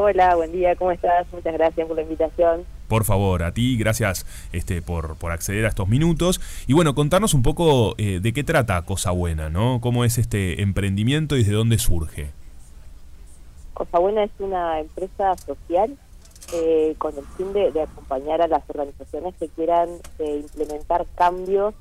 D: Hola, buen día, ¿cómo estás? Muchas gracias por la invitación.
A: Por favor, a ti, gracias este, por, por acceder a estos minutos. Y bueno, contarnos un poco eh, de qué trata Cosa Buena, ¿no? ¿Cómo es este emprendimiento y desde dónde surge?
E: Cosa Buena es una empresa social eh, con el fin de, de acompañar a las organizaciones que quieran eh, implementar cambios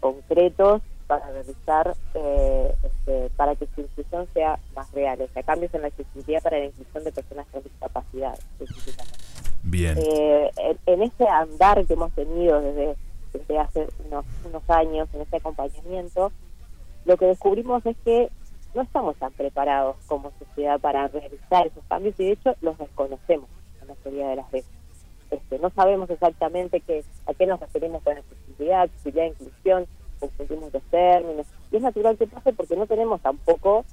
E: concretos para realizar, eh, este, para que su inclusión sea más real, o sea, cambios en la accesibilidad para la inclusión de personas con discapacidad, específicamente.
A: Bien.
E: Eh, en, en este andar que hemos tenido desde, desde hace unos, unos años, en este acompañamiento, lo que descubrimos es que no estamos tan preparados como sociedad para realizar esos cambios y de hecho los desconocemos la mayoría de las veces. Este, no sabemos exactamente qué, a qué nos referimos con accesibilidad, accesibilidad e inclusión, confundimos los términos. Y es natural que pase porque no tenemos tampoco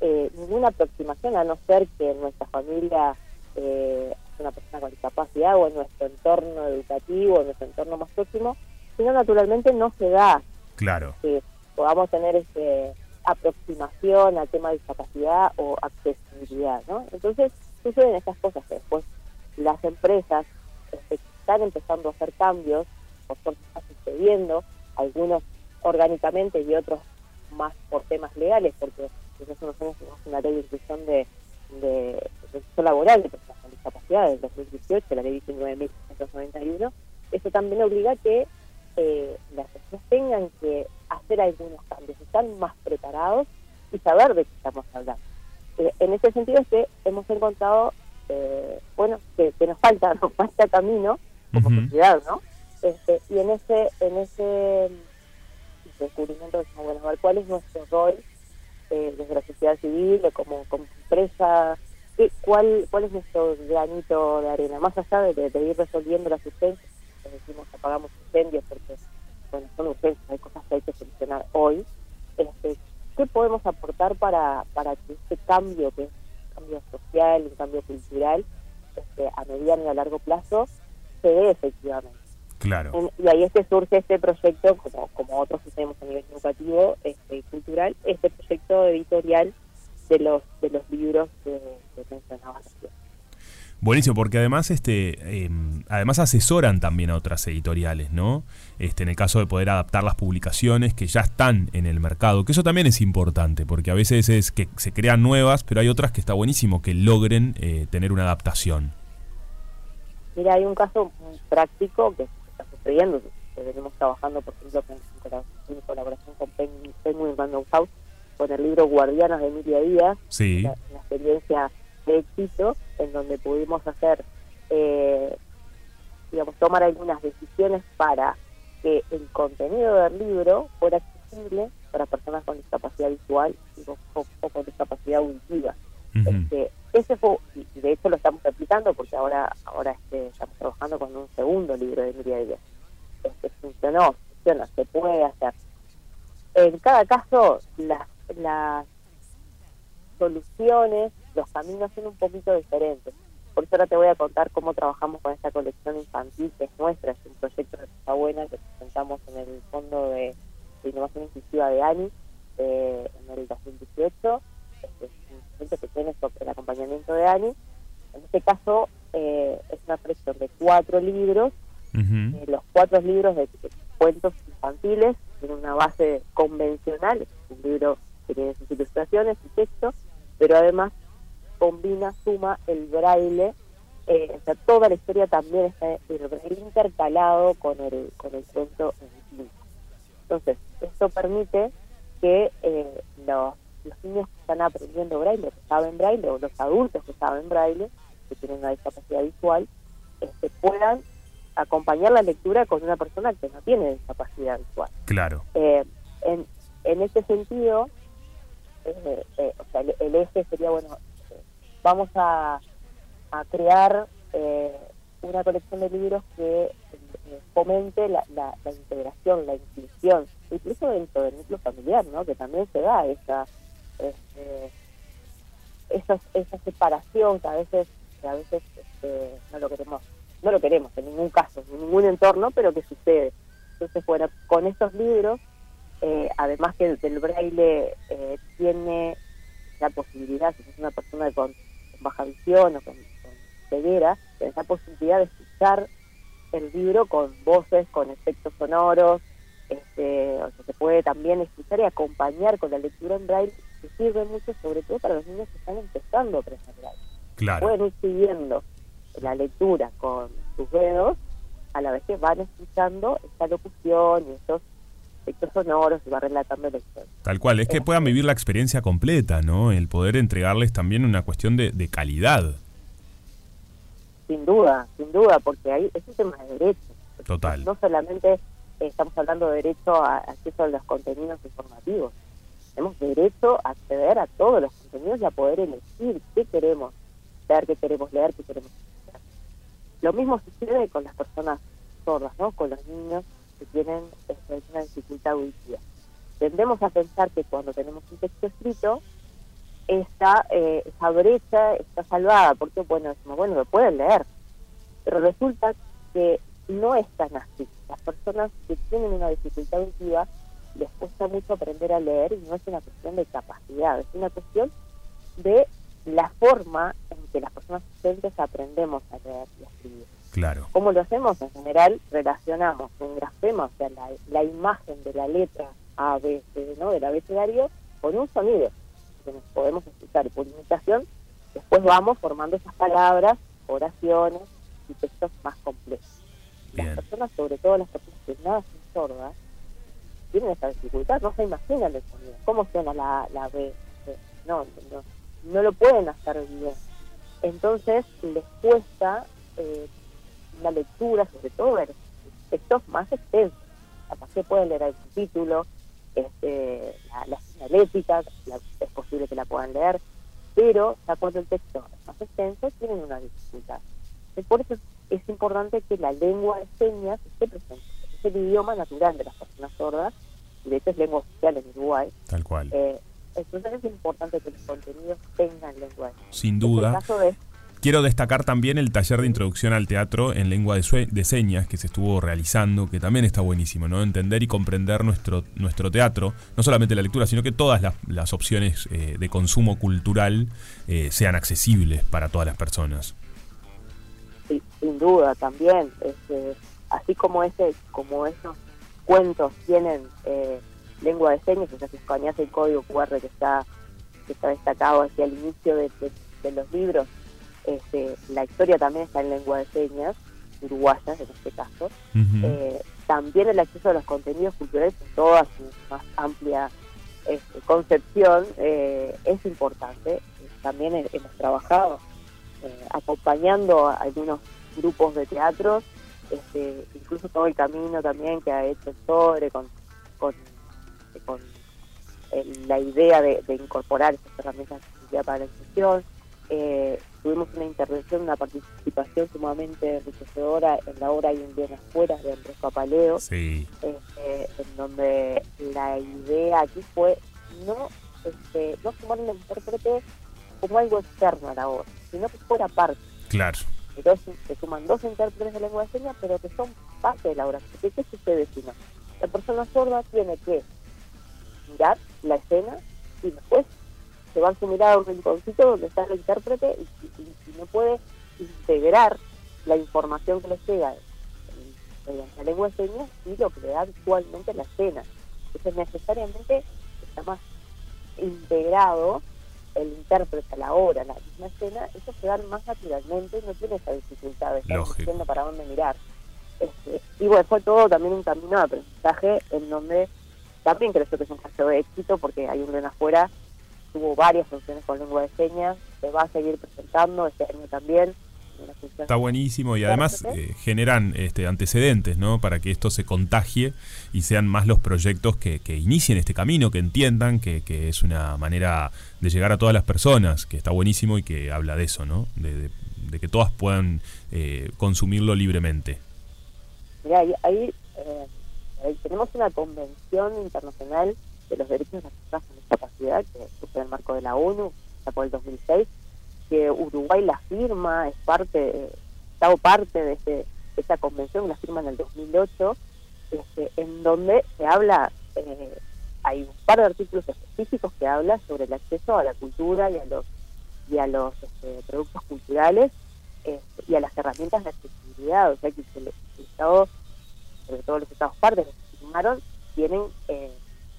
E: eh, ninguna aproximación, a no ser que en nuestra familia eh, una persona con discapacidad o en nuestro entorno educativo, en nuestro entorno más próximo, sino naturalmente no se da
A: Claro.
E: que podamos tener este, aproximación al tema de discapacidad o accesibilidad, ¿no? Entonces suceden estas cosas que después las empresas este, están empezando a hacer cambios, por suerte está sucediendo, algunos orgánicamente y otros más por temas legales, porque desde hace unos años tenemos una ley de inclusión de, de, laboral de personas con discapacidad del 2018, la ley 19.691, eso también obliga a que eh, las personas tengan que hacer algunos cambios, estar más preparados y saber de qué estamos hablando. Eh, en ese sentido es que hemos encontrado, eh, bueno, que, que nos falta, nos falta camino como sociedad, ¿no? Este, y en ese, en ese descubrimiento decimos, bueno, ¿cuál es nuestro rol eh, desde la sociedad civil, o como, como empresa? ¿Qué, cuál, ¿Cuál es nuestro granito de arena? Más allá de, de- de ir resolviendo las urgencias, que decimos apagamos incendios porque bueno, son urgencias, hay cosas que hay que solucionar hoy. Este, ¿Qué podemos aportar para, para que este cambio, que es un cambio social, un cambio cultural, este, a mediano y a largo plazo, se dé efectivamente?
A: Claro.
E: En- y ahí es que surge este proyecto, como, como otros que tenemos a nivel educativo este, y cultural, este proyecto editorial de los de los libros que, que mencionaba recién.
A: Buenísimo, porque además este eh, además asesoran también a otras editoriales, ¿no? Este, en el caso de poder adaptar las publicaciones que ya están en el mercado, que eso también es importante, porque a veces es que se crean nuevas, pero hay otras que está buenísimo que logren eh, tener una adaptación.
E: Mira, hay un caso muy práctico que sucediendo, que venimos trabajando, por ejemplo, con- en colab- en colaboración con Pen- Penguin Random House, con el libro Guardianas de Emilia Díaz,
A: Sí.
E: una, una experiencia de éxito en donde pudimos hacer, eh, digamos, tomar algunas decisiones para que el contenido del libro fuera accesible para personas con discapacidad visual y con- o, o con discapacidad auditiva. Este, ese fue, y de hecho lo estamos aplicando porque ahora ahora este, estamos trabajando con un segundo libro de Emilia Díaz. Este, funcionó, funciona, se puede hacer. En cada caso, las, las soluciones, los caminos son un poquito diferentes. Por eso ahora te voy a contar cómo trabajamos con esta colección infantil, que es nuestra, es un proyecto de Cosa Buena que presentamos en el Fondo de, Innovación Inclusiva de ANI eh, en el 2018. Este, es un proyecto que tiene el acompañamiento de ANI. En este caso, eh, es una colección de cuatro libros Eh, los cuatro libros de, cuentos infantiles tienen una base convencional, un libro que tiene sus ilustraciones y texto, pero además combina, suma el braille, eh, o sea, toda la historia también está el intercalado con el, con el cuento en sí. Entonces, esto permite que eh, los, los niños que están aprendiendo braille, que saben braille, o los adultos que saben braille, que tienen una discapacidad visual, este, puedan acompañar la lectura con una persona que no tiene discapacidad visual.
A: Claro.
E: Eh, en, en ese sentido, eh, eh, o sea, el, el eje sería, bueno, vamos a, a crear eh, una colección de libros que fomente la, la, la integración, la inclusión, incluso dentro del núcleo familiar, ¿no? Que también se da esa, este, esa, esa separación que a veces, que a veces este, no lo queremos, no lo queremos en ningún caso, en ningún entorno, pero que sucede. Entonces, bueno, con estos libros, eh, además que del braille eh, tiene la posibilidad, si es una persona con, con baja visión o con, con ceguera, tiene la posibilidad de escuchar el libro con voces, con efectos sonoros, este, o sea, se puede también escuchar y acompañar con la lectura en braille, que sirve mucho sobre todo para los niños que están empezando a aprender braille.
A: Claro.
E: Pueden ir siguiendo la lectura con sus dedos a la vez que van escuchando esta locución y estos efectos sonoros y va relatando la historia.
A: Tal cual, es que puedan vivir la experiencia completa, ¿no? El poder entregarles también una cuestión de, de calidad.
E: Sin duda, sin duda, porque ahí es un tema de derechos.
A: Total.
E: No solamente eh, estamos hablando de derecho a acceso a los contenidos informativos, tenemos derecho a acceder a todos los contenidos y a poder elegir qué queremos ver, qué queremos leer, qué queremos. Lo mismo sucede con las personas sordas, ¿no? Con los niños que tienen este, una dificultad auditiva. Tendemos a pensar que cuando tenemos un texto escrito, esta, eh, esa brecha está salvada, porque bueno, decimos, bueno, lo pueden leer, pero resulta que no es tan así. Las personas que tienen una dificultad auditiva les cuesta mucho aprender a leer y no es una cuestión de capacidad, es una cuestión de la forma en que las personas docentes aprendemos a leer y a escribir.
A: Claro.
E: ¿Cómo lo hacemos? En general relacionamos un grafema, o sea, la, la imagen de la letra A, B, C, ¿no? del abecedario, con un sonido que nos podemos escuchar. Por imitación, después vamos formando esas palabras, oraciones y textos más complejos.
A: Bien.
E: Las personas, sobre todo las personas que nacen sordas, tienen esa dificultad, no se imaginan el sonido. ¿Cómo suena la, la B? C? No, no, no lo pueden hacer bien. Entonces les cuesta eh, la lectura, sobre todo ver textos más extensos. Capaz que pueden leer algún título, este, la, la señalética, la- es posible que la puedan leer, pero ya cuando el texto es más extenso tienen una dificultad. Y por eso es, es importante que la lengua de señas esté presente. Es el idioma natural de las personas sordas, y de hecho es lengua oficial en Uruguay.
A: Tal cual.
E: Eh, entonces es importante que los contenidos tengan lengua de señas.
A: Sin duda.
E: de
A: Quiero destacar también el taller de introducción al teatro en lengua de, de señas que se estuvo realizando, que también está buenísimo, ¿no? Entender y comprender nuestro, nuestro teatro, no solamente la lectura, sino que todas las, las opciones eh, de consumo cultural eh, sean accesibles para todas las personas.
E: Sí, sin duda también este, así como ese como esos cuentos tienen eh, lengua de señas o sea si escaneas el código QR que está que está destacado hacia el inicio de, de- de los libros. Este, la historia también está en lengua de señas uruguayas en este caso. Eh, también el acceso a los contenidos culturales en toda su más amplia este, concepción eh, es importante. También he- hemos trabajado eh, acompañando a algunos grupos de teatros, este, incluso todo el camino también que ha hecho el sobre con, con, con el- la idea de, de incorporar estas herramientas de para la inclusión. Eh, tuvimos una intervención, una participación sumamente enriquecedora en la obra Hay un bien afuera de Andrés Papaleo,
A: Sí,
E: este, en donde la idea aquí fue no este, no sumar el intérprete como algo externo a la obra, sino que fuera parte.
A: claro.
E: Entonces se suman dos intérpretes de lengua de señas, pero que son parte de la obra. Porque, ¿Qué sucede si no? La persona sorda tiene que mirar la escena y después se va a su mirada a un rinconcito donde está el intérprete y, y- y no puede integrar la información que le llega en, en la lengua de señas y lo que le da actualmente la escena. Entonces necesariamente está más integrado el intérprete a la obra, a la misma escena, eso se da más naturalmente y no tiene esa dificultad de estar
A: Lógico.
E: diciendo para dónde mirar. Este, y bueno, fue todo también un camino de aprendizaje en donde también creo que es un caso de éxito porque hay un gran afuera, tuvo varias funciones con lengua de señas, se va a seguir presentando este año también.
A: Está buenísimo y además eh, generan este, antecedentes, ¿no? Para que esto se contagie y sean más los proyectos que, que inicien este camino, que entiendan que, que es una manera de llegar a todas las personas, que está buenísimo y que habla de eso, ¿no? De, de- de que todas puedan eh, consumirlo libremente.
E: Mirá, ahí, ahí, eh, ahí tenemos una convención internacional de los derechos de las personas con discapacidad que en el marco de la ONU, está por el 2006, que Uruguay la firma, es parte, eh, Estado parte de, este, de esta convención, la firma en el 2008, este, en donde se habla, eh, hay un par de artículos específicos que habla sobre el acceso a la cultura y a los y a los este, productos culturales este, y a las herramientas de accesibilidad, o sea que el, el Estado, sobre todo los Estados partes que firmaron, tienen eh,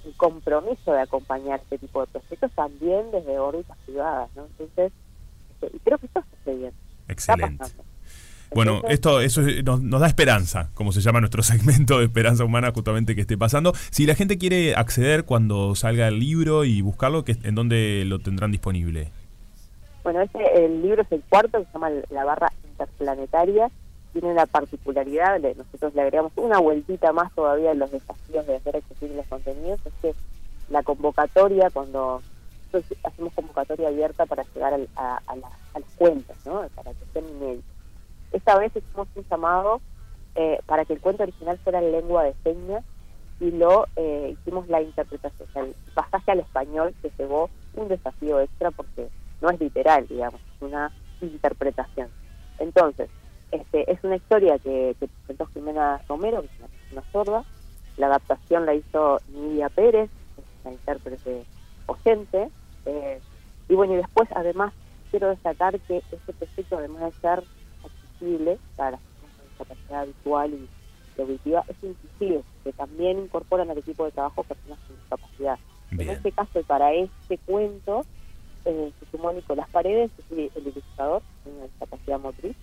E: un compromiso de acompañar este tipo de proyectos también desde órbitas privadas, ¿no? Entonces, este, y creo que esto está sucediendo.
A: Excelente. Bueno, esto eso es- nos, nos da esperanza, como se llama nuestro segmento de esperanza humana, justamente que esté pasando. Si la gente quiere acceder cuando salga el libro y buscarlo, ¿qué- ¿en dónde lo tendrán disponible?
E: Bueno, este, el libro es el cuarto, que se llama La Barra Interplanetaria. Tiene una particularidad, le- nosotros le agregamos una vueltita más todavía en los desafíos de hacer accesibles los contenidos, es que la convocatoria, cuando nosotros hacemos convocatoria abierta para llegar al- a, la- las cuentas, ¿no? para que estén inéditos. esta vez hicimos un llamado eh, para que el cuento original fuera en lengua de señas y lo eh, hicimos la interpretación, el pasaje al español que llevó un desafío extra porque no es literal, digamos, es una interpretación. Entonces, este, es una historia que, que presentó Jimena Romero, que es una persona sorda. La adaptación la hizo Nidia Pérez, que es una intérprete oyente. eh, y bueno, y después, además, quiero destacar que este proyecto, además de ser accesible para las personas con discapacidad visual y, y auditiva, es inclusivo, que también incorporan al equipo de trabajo personas con discapacidad. En este caso, y para este cuento, eh, se sumó Nicolás Paredes, que es el, ilustrador, tiene una discapacidad motriz.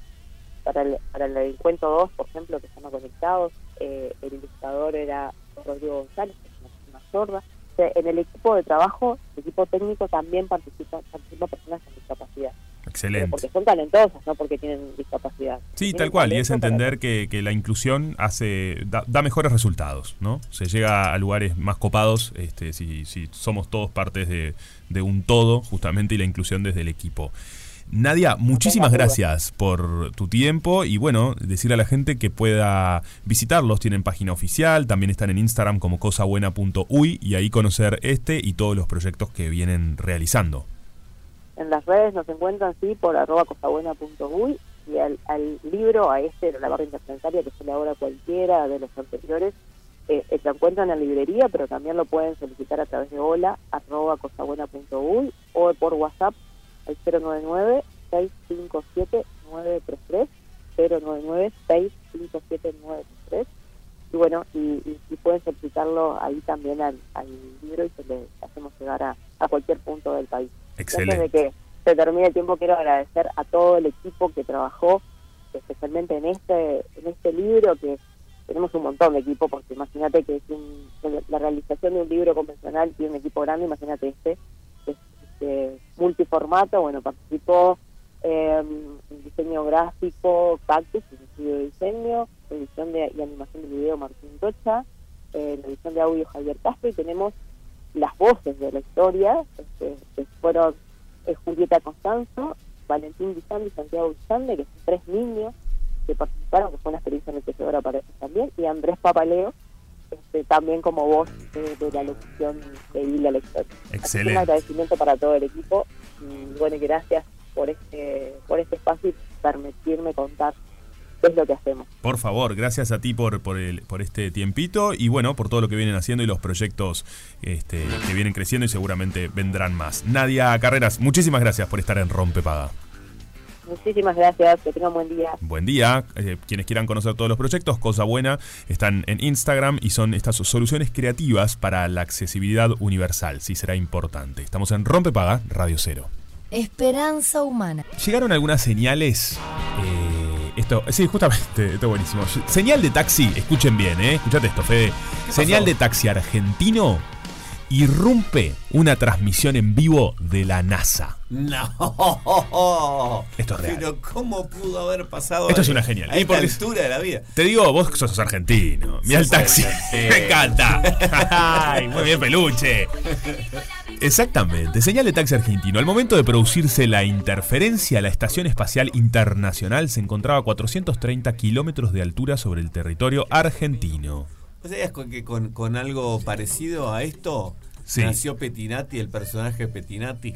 E: Para el, para el cuento 2, por ejemplo, que llama Conectados, eh, el ilustrador era Rodrigo González, que es una persona sorda. O sea, en el equipo de trabajo, el equipo técnico también participa, participan personas con discapacidad. Pero
A: Excelente.
E: porque son talentosas, no porque tienen discapacidad.
A: Sí, tal cual, y es entender que, que la inclusión hace da, da mejores resultados, ¿no? Se llega a lugares más copados este, si, si somos todos partes de, de un todo, justamente, y la inclusión desde el equipo. Nadia, muchísimas gracias por tu tiempo y bueno, decirle a la gente que pueda visitarlos, tienen página oficial, también están en Instagram como cosabuena.uy y ahí conocer este y todos los proyectos que vienen realizando.
E: En las redes nos encuentran, sí, por arroba cosabuena.uy y al, al libro, a este, la barra interplanetaria, que se le ahora cualquiera de los anteriores, eh, eh, lo encuentran en la librería, pero también lo pueden solicitar a través de hola, arroba cosabuena.uy o por WhatsApp al 099-657-933, 099-657-933. Y bueno, y, y, y pueden solicitarlo ahí también al, al libro y se le hacemos llegar a, a cualquier punto del país.
A: Excelente.
E: Antes de que se termine el tiempo, quiero agradecer a todo el equipo que trabajó, especialmente en este en este libro, que tenemos un montón de equipo, porque imagínate que es un- la realización de un libro convencional tiene un equipo grande, imagínate este, este, multiformato, bueno, participó eh, en diseño gráfico, Cactus, un estudio de diseño, edición de, y animación de video Martín Tocha, eh, edición de audio Javier Castro, y tenemos las voces de la historia, este, que fueron eh, Julieta Constanzo, Valentín Guisande y Santiago Guisande, que son tres niños que participaron, que fue una experiencia enriquecedora para ellos también, y Andrés Papaleo, este, también como voz de, de la locución de Villa la historia. Así que
A: Excelente.
E: Un agradecimiento para todo el equipo y bueno, gracias por este, por este espacio y permitirme contar qué es lo que hacemos.
A: Por favor, gracias a ti por, por, el, por este tiempito y bueno, por todo lo que vienen haciendo y los proyectos este, que vienen creciendo y seguramente vendrán más. Nadia Carreras, muchísimas gracias por estar en Rompepaga.
E: Muchísimas gracias, que tengan buen día.
A: Buen día. Eh, quienes quieran conocer todos los proyectos, Cosa Buena, están en Instagram y son estas soluciones creativas para la accesibilidad universal. Sí, será importante. Estamos en Rompepaga, Radio Cero.
C: Esperanza humana.
A: Llegaron algunas señales. eh, esto, sí, justamente, esto es buenísimo. Señal de taxi, escuchen bien, ¿eh? Escuchate esto, Fede. Señal de taxi argentino irrumpe una transmisión en vivo de la NASA.
B: No.
A: Esto es real.
B: Pero ¿cómo pudo haber pasado?
A: Esto es una genial.
B: A esta altura de la vida.
A: Te digo, vos sos argentino. Mira el taxi. Me encanta. Ay, muy bien, peluche. Exactamente, señal de taxi argentino. Al momento de producirse la interferencia, la Estación Espacial Internacional se encontraba a 430 kilómetros de altura sobre el territorio argentino.
B: ¿Vos sabías con- que con, con algo parecido a esto
A: Sí.
B: nació Petinati, el personaje Petinati?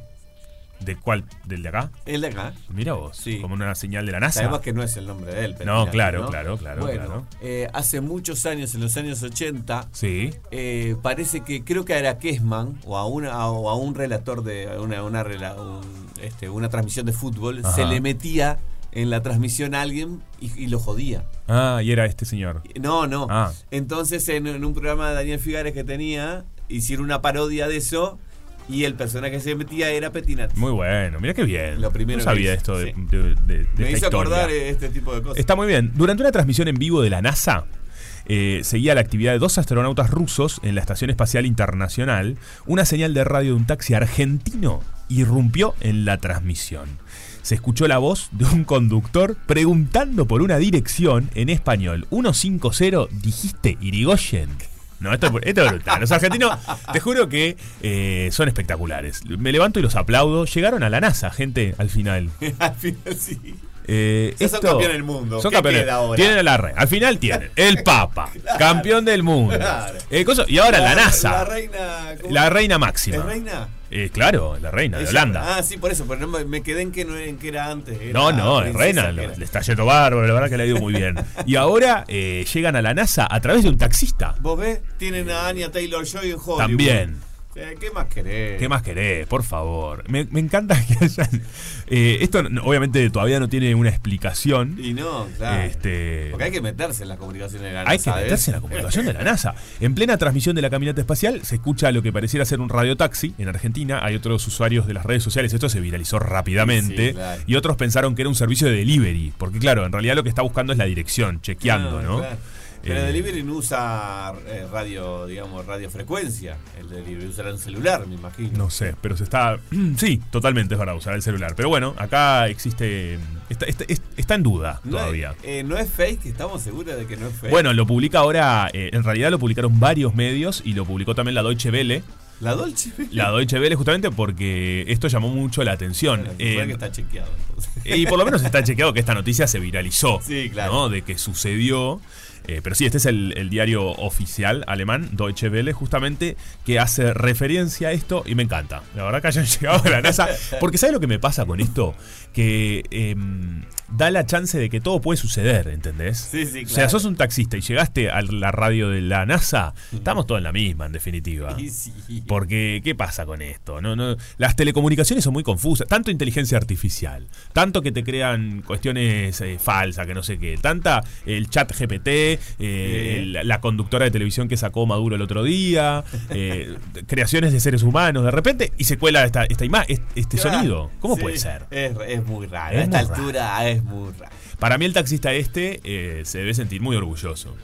A: ¿De cuál? ¿Del de acá?
B: El de acá.
A: Mira vos,
B: Sí.
A: como una señal de la NASA.
B: Sabemos que no es el nombre de él.
A: No,
B: Petinati,
A: claro, claro, claro,
B: Bueno,
A: claro.
B: eh, hace muchos años, en los años 80,
A: Sí.
B: eh, parece que creo que a Araquesman o a una o a un relator de una una, un- este, una transmisión de fútbol
A: Ajá.
B: se le metía en la transmisión a alguien y, y lo jodía.
A: Ah, y era este señor.
B: No, no.
A: Ah.
B: Entonces en, en un programa de Daniel Figares que tenía hicieron una parodia de eso y el personaje que se metía era Petinati.
A: Muy bueno, mira qué bien.
B: Lo primero
A: no sabía esto de,
B: sí.
A: de- de- de
B: Me
A: esta
B: hizo acordar
A: historia.
B: este tipo de cosas.
A: Está muy bien. Durante una transmisión en vivo de la NASA, eh, seguía la actividad de dos astronautas rusos en la Estación Espacial Internacional. Una señal de radio de un taxi argentino irrumpió en la transmisión. Se escuchó la voz de un conductor preguntando por una dirección en español. 150, dijiste Irigoyen. No, esto, es- esto es brutal. Los argentinos, te juro que eh, son espectaculares. Me levanto y los aplaudo. Llegaron a la NASA, gente, al final.
B: Al final sí.
A: Eh,
B: Ya son
A: esto-
B: campeones del mundo.
A: Son
B: ¿Qué
A: campeones.
B: ahora?
A: Tienen a la reina. Al final tienen el Papa, campeón del mundo.
B: Claro.
A: Eh, cosa- y ahora la, NASA.
B: La reina. ¿cómo?
A: La reina máxima.
B: ¿Es reina?
A: Eh, claro, la reina de
B: Ella-
A: Holanda.
B: Ah, sí, por eso, pero no me, me quedé en que, no, en que era antes. era
A: No, no, es
B: princesa
A: reina,
B: que
A: lo-
B: era.
A: le está yendo bárbaro, la verdad que le ha ido muy bien. Y ahora eh, llegan a la NASA a través de un taxista.
B: ¿Vos ves? Tienen a Anya Taylor Joy en Hollywood.
A: También.
B: Eh, ¿Qué más querés?
A: ¿Qué más querés? Por favor. Me, me encanta que hayan. eh, esto no- obviamente todavía no tiene una explicación.
B: Y no, claro.
A: Este,
B: Porque hay que meterse en la comunicación de la
A: hay que
B: NASA, ¿ves?
A: meterse en la comunicación de la NASA. En plena transmisión de la caminata espacial se escucha lo que pareciera ser un radiotaxi en Argentina. Hay otros usuarios de las redes sociales, esto se viralizó rápidamente.
B: Sí, claro.
A: Y otros pensaron que era un servicio de delivery. Porque claro, en realidad lo que está buscando es la dirección, chequeando, ¿no?
B: claro. Pero
A: Eh,
B: el delivery no usa eh, radio, digamos, radiofrecuencia. El delivery usa un celular, me imagino.
A: No sé, pero se está. Sí, totalmente es para usar el celular. Pero bueno, acá existe. Está, está- está en duda
B: No
A: todavía.
B: Es, eh, no es fake, estamos seguros de que no es fake.
A: Bueno, lo publica ahora. eh, en realidad lo publicaron varios medios y lo publicó también la Deutsche Welle.
B: la Dolce Vele.
A: La Deutsche Welle, justamente porque esto llamó mucho la atención. Eh,
B: que está chequeado. entonces.
A: y por lo menos está chequeado que esta noticia se viralizó.
B: Sí, claro.
A: ¿no? De que sucedió. Eh, pero sí, este es el, diario oficial alemán, Deutsche Welle, justamente, que hace referencia a esto y me encanta. La verdad que hayan llegado a la NASA. Porque ¿sabes lo que me pasa con esto? Que em, da la chance de que todo puede suceder, ¿entendés?
B: Sí, sí,
A: O sea,
B: claro.
A: sos un taxista y llegaste a la radio de la NASA, estamos todos en la misma, en definitiva.
B: Y sí.
A: Porque, ¿qué pasa con esto? No, no, las telecomunicaciones son muy confusas. Tanto inteligencia artificial, tanto que te crean cuestiones eh, falsas, que no sé qué. Tanta el chat GPT, eh, la conductora de televisión que sacó Maduro el otro día, eh, creaciones de seres humanos de repente y se cuela esta, esta imagen, este
B: Claro.
A: sonido. ¿Cómo
B: Sí,
A: puede ser?
B: Es, es muy raro.
A: Es
B: a esta
A: muy
B: altura
A: Para mí el taxista este eh, se debe sentir muy orgulloso.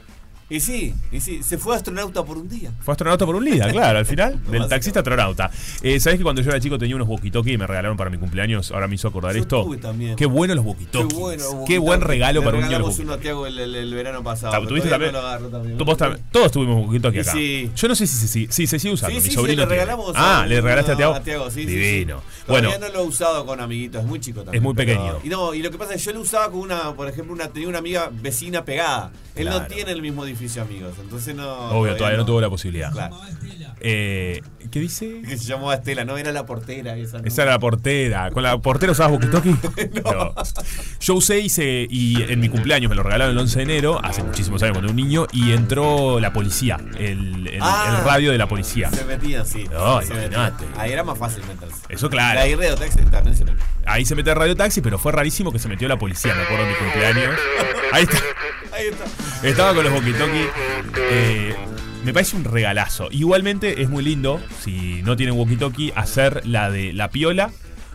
B: Y sí, y sí, se fue astronauta por un día.
A: Fue astronauta por un día, claro, al final. del taxista astronauta. Eh, ¿Sabés que cuando yo era chico tenía unos walkie-talkie y me regalaron para mi cumpleaños? Ahora me hizo acordar
B: Yo
A: esto.
B: tuve también.
A: Qué bueno los
B: Qué bueno.
A: Qué buen regalo
B: Le
A: para un niño. los
B: uno a Tiago el, el- el verano pasado.
A: ¿Tuviste también?
B: no lo agarro también.
A: Tú- vos también- Todos tuvimos walkie-talkie
B: Y
A: acá.
B: sí.
A: Yo no sé si se si, si se sigue usando.
B: Sí,
A: mi
B: sí,
A: sobrino
B: le regalamos
A: Ah, le regalaste a Tiago.
B: a Tiago, sí,
A: Divino. Bueno,
B: no lo he usado con amiguitos, es muy chico también.
A: Es muy pequeño.
B: Y no, y lo que pasa es que yo lo usaba con una, por ejemplo, una tenía una amiga vecina pegada. Él no tiene el mismo edificio amigos, entonces no.
A: obvio, todavía no tuvo la posibilidad.
B: Claro.
A: Eh, ¿Qué dice?
B: Que se llamaba Estela, no era la portera esa. ¿no?
A: Esa era la portera. ¿Con la portera usabas walkie-talkie? no. Yo usé y, se- y en mi cumpleaños me lo regalaron el 11 de enero, hace muchísimos años cuando era un niño, y entró la policía, el, el-
B: Ah.
A: el radio de la policía.
B: Se metían, sí.
A: No,
B: se. Ahí era más fácil meterse.
A: Eso claro.
B: La irreo taxi también se metió.
A: Ahí se mete Radio Taxi, pero fue rarísimo que se metió la policía, me acuerdo de mi cumpleaños. Ahí está.
B: Ahí está.
A: Estaba con los walkie-talkie. Eh, me parece un regalazo. Igualmente es muy lindo, si no tienen walkie-talkie, hacer la de la piola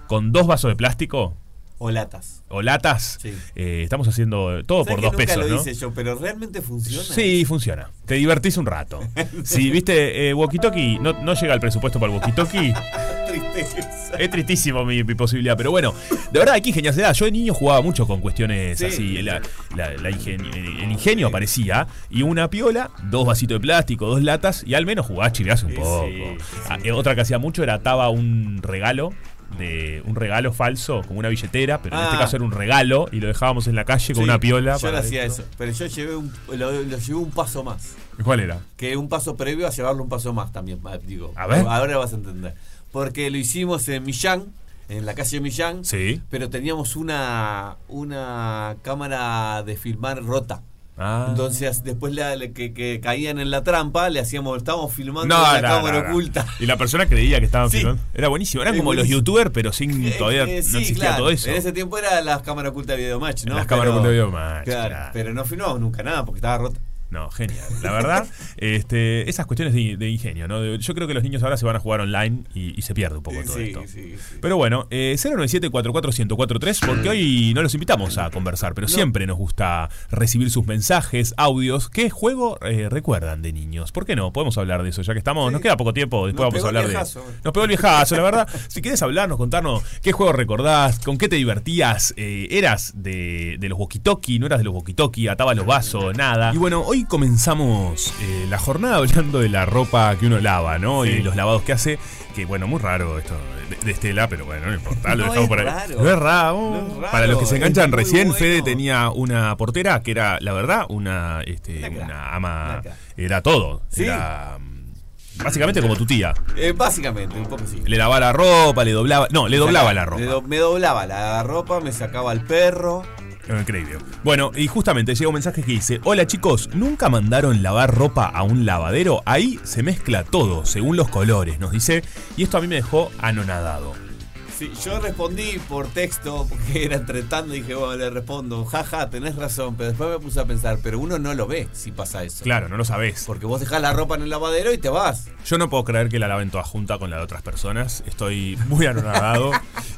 A: con dos vasos de plástico
B: O latas.
A: o latas.
B: Sí.
A: Eh, estamos haciendo todo
B: ¿Sabes
A: por dos
B: nunca
A: pesos,
B: lo
A: ¿no?
B: hice yo, pero realmente funciona.
A: Sí, funciona. Te divertís un rato. Si viste eh, walkie-talkie, no, no llega el presupuesto para el walkie-talkie.
B: Tristeza.
A: Es tristísimo mi, mi posibilidad, pero bueno, de verdad que ingeniarse. Yo de niño jugaba mucho con cuestiones
B: Sí.
A: así. La- la- la ingen- el ingenio aparecía y una piola, dos vasitos de plástico, dos latas y al menos jugabas chirás un
B: Sí,
A: poco.
B: sí,
A: Ah, eh, Otra que hacía mucho era ataba un regalo. De un regalo falso, como una billetera, pero en este
B: Ah.
A: caso era un regalo y lo dejábamos en la calle con
B: Sí,
A: una piola.
B: Yo lo hacía eso, pero yo llevé un, lo, lo llevé un paso más.
A: ¿Cuál era?
B: Que un paso previo a llevarlo un paso más también, digo.
A: A ver.
B: Ahora vas a entender. Porque lo hicimos en Millán, en la calle Millán,
A: Sí.
B: pero teníamos una, una cámara de filmar rota.
A: Ah.
B: Entonces, después la- que, que caían en la trampa, le hacíamos, estábamos filmando
A: No,
B: la
A: no,
B: cámara
A: no,
B: oculta.
A: Y la persona creía que estaban
B: Sí.
A: filmando. Era buenísimo. Eran
B: Es
A: como los youtubers, pero sin todavía
B: Eh, eh,
A: no existía
B: claro.
A: todo eso.
B: En ese tiempo era las cámaras ocultas de Videomatch, ¿no?
A: Las cámaras ocultas de Videomatch,
B: Claro,
A: claro.
B: pero no filmamos nunca nada porque estaba rota.
A: No, genial. La verdad, este, esas cuestiones de, de ingenio, ¿no? De- yo creo que los niños ahora se van a jugar online y, y se pierde un poco todo
B: Sí,
A: esto.
B: sí, sí.
A: Pero bueno, eh, 097-44103, porque hoy no los invitamos a conversar, pero siempre nos gusta recibir sus mensajes, audios. ¿Qué juego eh, recuerdan de niños? ¿Por qué no? Podemos hablar de eso, ya que estamos. Nos queda poco tiempo, después
B: Nos
A: vamos a hablar de.
B: viejazo.
A: Nos pegó el viejazo, la verdad. Si quieres hablarnos, contarnos qué juego recordás, con qué te divertías, eh, eras de, de los walkie-talkie, no eras de los walkie-talkie, atabas los vasos, nada. Y bueno, hoy comenzamos eh, la jornada hablando de la ropa que uno lava, ¿no? Y los lavados que hace. que bueno, muy raro esto de, de Estela, pero bueno, no importa, lo
B: No
A: dejamos por ahí.
B: raro.
A: No es raro.
B: No es raro,
A: Para los que se enganchan recién,
B: bueno.
A: Fede tenía una portera que era, la verdad, una, este,
B: Una
A: ama. Era todo.
B: Sí.
A: Era básicamente como tu tía.
B: Eh, básicamente, un poco sí.
A: Le lavaba la ropa, le doblaba. No, le doblaba la ropa.
B: Do- me doblaba la ropa, me sacaba el perro.
A: Increíble. Bueno, y justamente llega un mensaje que dice: Hola chicos, ¿nunca mandaron lavar ropa a un lavadero? Ahí se mezcla todo, según los colores, nos dice. Y esto a mí me dejó anonadado.
B: Sí, yo respondí por texto porque era entretando y dije, bueno, le respondo, jaja, tenés razón, pero después me puse a pensar, pero uno no lo ve si pasa eso.
A: Claro, no lo sabés.
B: Porque vos dejás la ropa en el lavadero y te vas.
A: Yo no puedo creer que la laven toda junta con la de otras personas. Estoy muy anonadado.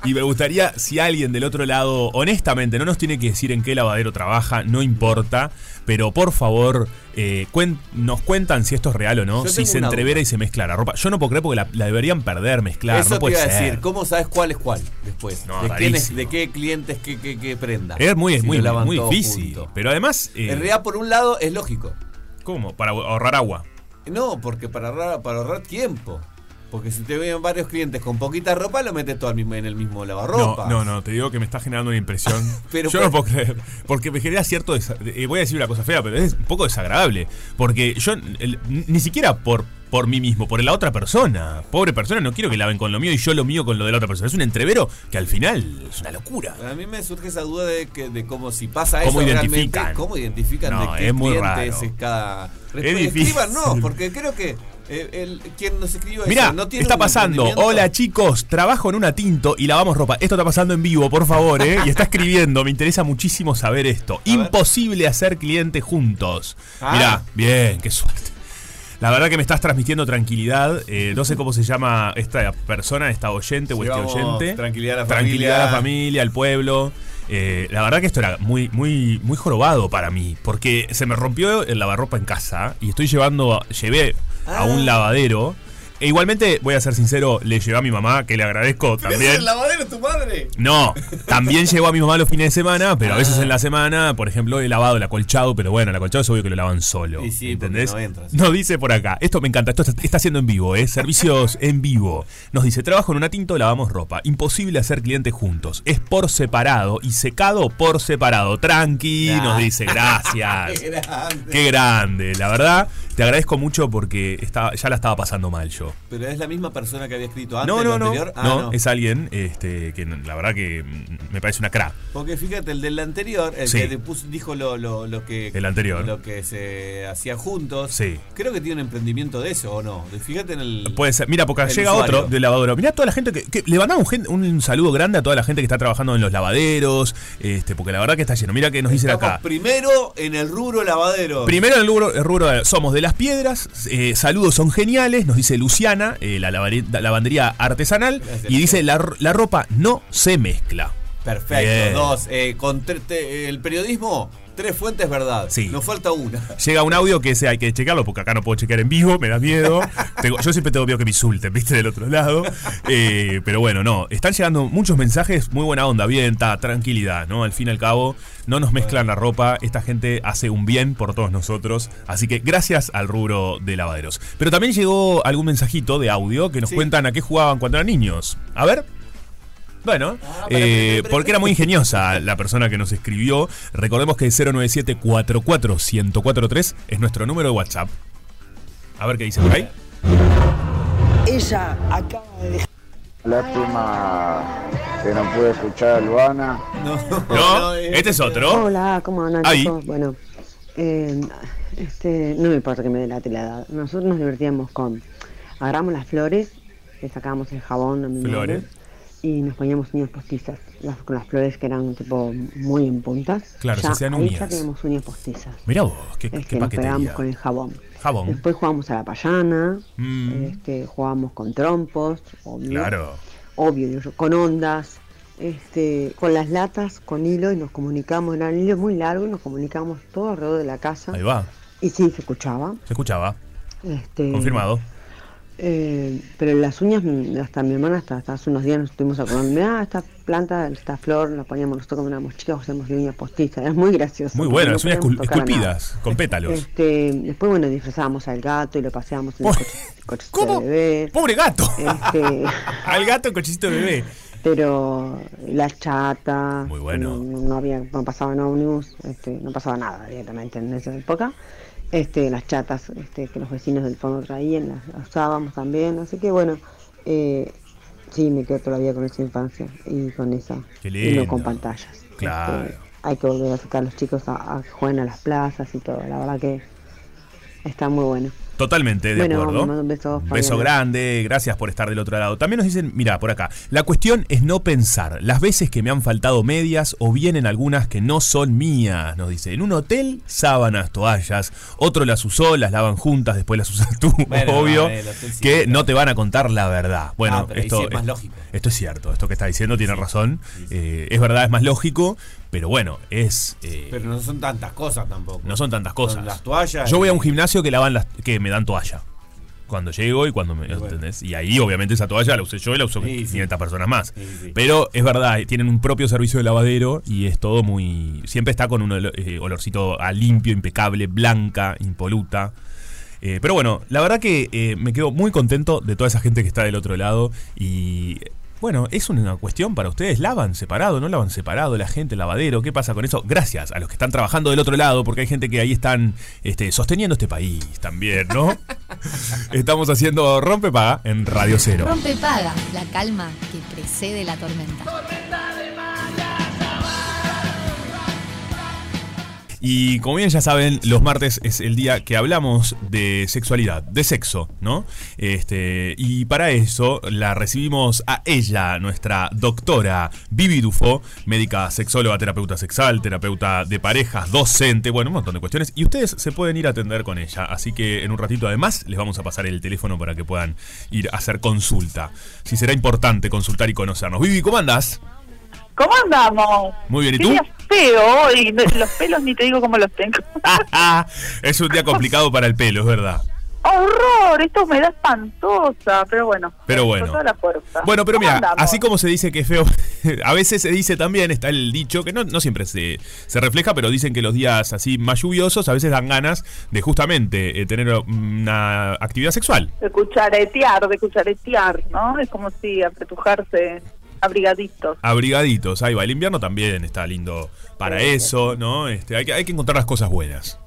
A: y me gustaría, si alguien del otro lado, honestamente, no nos tiene que decir en qué lavadero trabaja, no importa. Pero por favor, eh, cuen- nos cuentan si esto es real o no.
B: Yo
A: Si se entrevera
B: duda.
A: y se mezcla la ropa. Yo no puedo creer porque la, la deberían perder, mezclar.
B: eso
A: no
B: te
A: puede
B: iba a decir, ¿cómo sabes cuál es cuál después?
A: No,
B: ¿De, quién es-
A: rarísimo.
B: de qué clientes, qué, qué, qué prenda?
A: Es muy,
B: Si
A: muy, muy difícil.
B: junto.
A: Pero además. eh,
B: En realidad, por un lado, es lógico.
A: ¿Cómo? Para ahorrar agua.
B: No, porque para ahorrar, para ahorrar tiempo. Porque si te ven varios clientes con poquita ropa, lo metes todo en el mismo lavarropa.
A: No, no, no, te digo que me está generando una impresión.
B: Pero
A: yo
B: pues-
A: no puedo creer. Porque me genera cierto. eh, voy a decir una cosa fea, pero es un poco desagradable. Porque yo, el- ni siquiera por, por mí mismo, por la otra persona. Pobre persona, no quiero que laven con lo mío y yo lo mío con lo de la otra persona. Es un entrevero que al final es una locura.
B: A mí me surge esa duda de que de cómo si pasa
A: ¿Cómo
B: eso
A: identifican?
B: realmente, cómo identifican
A: No,
B: de qué
A: es muy
B: cliente
A: raro.
B: es cada
A: Es difícil.
B: No, porque creo que eh, el, quien nos escribió eso no tiene
A: está pasando. Hola chicos, trabajo en una tinto y lavamos ropa. Esto está pasando en vivo, por favor, ¿eh? Y está escribiendo. Me interesa muchísimo saber esto. Imposible hacer clientes juntos.
B: Ah.
A: Mirá, bien, qué suerte. La verdad que me estás transmitiendo tranquilidad. Eh, no sé cómo se llama esta persona, esta oyente o este oyente.
B: tranquilidad a la
A: Tranquilidad a la
B: familia.
A: familia, al pueblo. Eh, la verdad que esto era muy, muy, muy jorobado para mí. Porque se me rompió el lavarropa en casa y estoy llevando, llevé a
B: Ah.
A: un lavadero. E igualmente, voy a ser sincero, le llevé a mi mamá, que le agradezco
B: ¿Pero ese
A: también.
B: es el lavadero de tu madre?
A: No, también llegó a mi mamá los fines de semana, pero a veces en la semana, por ejemplo, he lavado el acolchado, pero bueno, el acolchado es obvio que lo lavan solo.
B: Sí, porque
A: ¿Entendés?
B: no entras.
A: Nos dice por acá, esto me encanta, esto está, está haciendo en vivo, ¿eh? Servicios en vivo. Nos dice, trabajo en una tinto, lavamos ropa. Imposible hacer clientes juntos. Es por separado y secado por separado. Tranqui, nos dice, gracias.
B: Qué grande.
A: Qué grande, la verdad, te agradezco mucho porque estaba, ya la estaba pasando mal yo.
B: Pero es la misma persona que había escrito antes
A: No, no, no,
B: anterior. Ah,
A: no, es alguien este, que la verdad que me parece una cra.
B: Porque fíjate, el del anterior, el
A: Sí.
B: que te puso- dijo lo, lo, lo que
A: El anterior.
B: lo que se hacía juntos.
A: Sí.
B: Creo que tiene un emprendimiento de eso, ¿o no? Fíjate en el.
A: Puede ser. Mira, porque llega
B: usuario.
A: otro del lavadero. Mira toda la gente que. que- le mandamos un, un saludo grande a toda la gente que está trabajando en los lavaderos. Este, porque la verdad que está lleno. Mira que nos dicen acá.
B: primero en el rubro lavadero.
A: Primero en el rubro, el rubro somos de las piedras, eh, saludos son geniales, nos dice Luciana, eh, la lavandería artesanal,
B: Gracias,
A: y dice la, la ropa no se mezcla.
B: Perfecto.
A: Bien.
B: Dos. eh, con tre- te- el periodismo, tres fuentes verdad.
A: Sí.
B: Nos falta una.
A: Llega un audio que ese hay que checarlo porque acá no puedo chequear en vivo, me da miedo. Tengo- yo siempre tengo miedo que me insulten, viste, del otro lado. Eh, pero bueno, no, están llegando muchos mensajes, muy buena onda, bien, ta, tranquilidad, ¿no? Al fin y al cabo, no nos mezclan la ropa, esta gente hace un bien por todos nosotros. Así que gracias al rubro de lavaderos. Pero también llegó algún mensajito de audio que nos
B: Sí.
A: cuentan a qué jugaban cuando eran niños. A ver. Bueno,
B: Ah,
A: eh, porque era muy ingeniosa la persona que nos escribió. Recordemos que 097-44-1043 es nuestro número de WhatsApp. A ver qué dice por ahí.
F: Ella acaba de dejar.
G: Lástima que no pude escuchar a Luana.
B: No,
A: No, este es otro.
H: Hola, ¿cómo andan
A: Ahí.
H: chicos? Bueno, eh, este, no me importa que me dé la edad. Nosotros nos divertíamos con, agarramos las flores, le sacábamos el jabón a mi madre,
A: Flores.
H: Y nos poníamos uñas postizas, las, con las flores que eran tipo muy en puntas.
A: Claro, se
H: ya,
A: hacían
H: ahí
A: uñas.
H: ya teníamos uñas postizas.
A: Mirá vos, qué,
H: Es
A: qué
H: nos pegábamos con el jabón.
A: Jabón.
H: Después jugábamos a la payana,
A: Mm.
H: este, jugábamos con trompos, obvio.
A: Claro.
H: obvio, con ondas, este, con las latas, con hilo, y nos comunicamos, era un hilo muy largo y nos comunicamos todo alrededor de la casa.
A: Ahí va.
H: Y sí, se escuchaba.
A: Se escuchaba.
H: Este,
A: Confirmado.
H: Eh, pero las uñas, mm, hasta mi hermana, hasta, hasta hace unos días nos estuvimos acordando, mira, esta planta, esta flor, la poníamos nosotros cuando éramos chicos, hacíamos de uña postiza, era muy gracioso.
A: Muy bueno,
H: no
A: las uñas esculpidas, con pétalos.
H: Este, después, bueno, disfrazábamos al gato y lo paseábamos en el coche- cochecito de bebé.
A: ¡Pobre gato!
H: Este,
A: Al gato en cochecito de bebé.
H: pero la chata,
A: Muy bueno.
H: no, no había, no pasaba en ómnibus, este, no pasaba nada directamente en esa época. Este, las chatas este, que los vecinos del fondo traían, las, usábamos también, así que bueno, eh, sí, me quedo todavía con esa infancia y con esa,
A: Qué
H: y no con pantallas.
A: Claro.
H: Este, hay que volver a sacar a los chicos a, a que jueguen a las plazas y todo, la verdad que está muy bueno.
A: Totalmente de
H: Bueno,
A: acuerdo.
H: un beso,
A: grande, gracias por estar del otro lado. También nos dicen, mira, por acá, la cuestión es no pensar las veces que me han faltado medias o vienen algunas que no son mías, nos dice. En un hotel, sábanas, toallas, otro las usó, las lavan juntas, después las usas tú,
B: Bueno,
A: obvio,
B: sí,
A: que
B: claro.
A: no te van a contar la verdad. Bueno,
B: Ah,
A: esto,
B: sí es más lógico.
A: esto es cierto, esto que está diciendo tiene razón, Eh, es verdad, es más lógico, pero bueno, es... eh,
B: Pero no son tantas cosas tampoco.
A: no son tantas cosas.
B: Son las toallas.
A: Yo voy a
B: y-
A: un gimnasio que lavan las, que me dan toalla. Cuando llego y cuando me. ¿entendés? Y ahí, obviamente, esa toalla la usé yo y la usó 500 personas más. Pero es verdad, tienen un propio servicio de lavadero y es todo muy. Siempre está con un eh, olorcito a limpio, impecable, blanca, impoluta. Eh, pero bueno, la verdad que eh, me quedo muy contento de toda esa gente que está del otro lado. Y bueno, es una cuestión para ustedes. ¿Lavan separado? ¿No lavan separado la gente, el lavadero? ¿Qué pasa con eso? Gracias a los que están trabajando del otro lado, porque hay gente que ahí están este, sosteniendo este país también, ¿no? Estamos haciendo Rompe Paga en Radio Cero.
C: Rompe paga, la calma que precede la tormenta.
A: Y como bien ya saben, los martes es el día que hablamos de sexualidad, de sexo, ¿no? Este, y para eso la recibimos a ella, nuestra doctora Vivi Dufo, médica sexóloga, terapeuta sexual, terapeuta de parejas, docente, bueno, un montón de cuestiones. Y ustedes se pueden ir a atender con ella. Así que en un ratito además les vamos a pasar el teléfono para que puedan ir a hacer consulta. Si será importante consultar y conocernos. Vivi, ¿cómo andás?
I: ¿Cómo andamos?
A: Muy bien, ¿y tú?
I: día feo hoy, los pelos ni te digo cómo los tengo.
A: es un día complicado para el pelo, es verdad.
I: ¡Horror! Esta humedad espantosa, pero bueno.
A: Pero bueno.
I: Toda la fuerza.
A: Bueno, pero
I: ¿Cómo
A: mira,
I: andamos?
A: así como se dice que es feo, a veces se dice también, está el dicho, que no, no siempre se, se refleja, pero dicen que los días así más lluviosos a veces dan ganas de justamente eh, tener una actividad sexual.
I: De cucharetear, de cucharetear, ¿no? Es como si apretujarse abrigaditos.
A: Abrigaditos, ahí va. El invierno también está lindo para eso, ¿no? Este, hay, que, hay que encontrar las cosas buenas.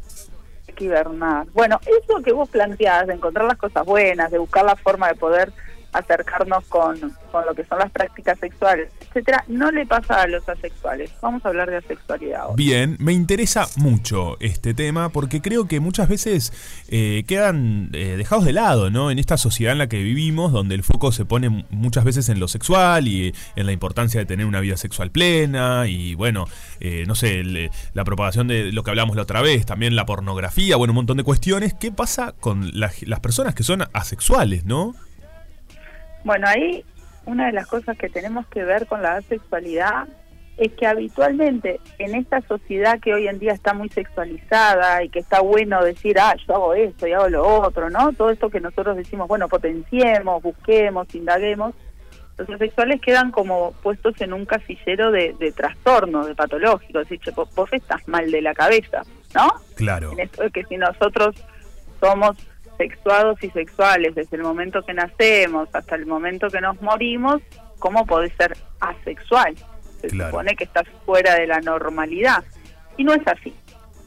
I: Hay que hibernar. Bueno, eso que vos planteás, de encontrar las cosas buenas, de buscar la forma de poder acercarnos con, con lo que son las prácticas sexuales, etcétera, no le pasa a los asexuales. Vamos a hablar de asexualidad ahora.
A: Bien, me interesa mucho este tema porque creo que muchas veces eh, quedan eh, dejados de lado, ¿no? En esta sociedad en la que vivimos, donde el foco se pone muchas veces en lo sexual y en la importancia de tener una vida sexual plena y, bueno, eh, no sé, el- la propagación de lo que hablamos la otra vez, también la pornografía, bueno, un montón de cuestiones. ¿Qué pasa con la- las personas que son asexuales, no?
I: Bueno, ahí una de las cosas que tenemos que ver con la asexualidad es que habitualmente en esta sociedad que hoy en día está muy sexualizada y que está bueno decir, ah, yo hago esto y hago lo otro, ¿no? Todo esto que nosotros decimos, bueno, potenciemos, busquemos, indaguemos, los asexuales quedan como puestos en un casillero de, de trastorno, de patológico, es decir, vos estás mal de la cabeza, ¿no?
A: Claro.
I: en esto de que si nosotros somos sexuados y sexuales desde el momento que nacemos hasta el momento que nos morimos, ¿cómo podés ser asexual? Se
A: Claro.
I: supone que estás fuera de la normalidad. Y no es así.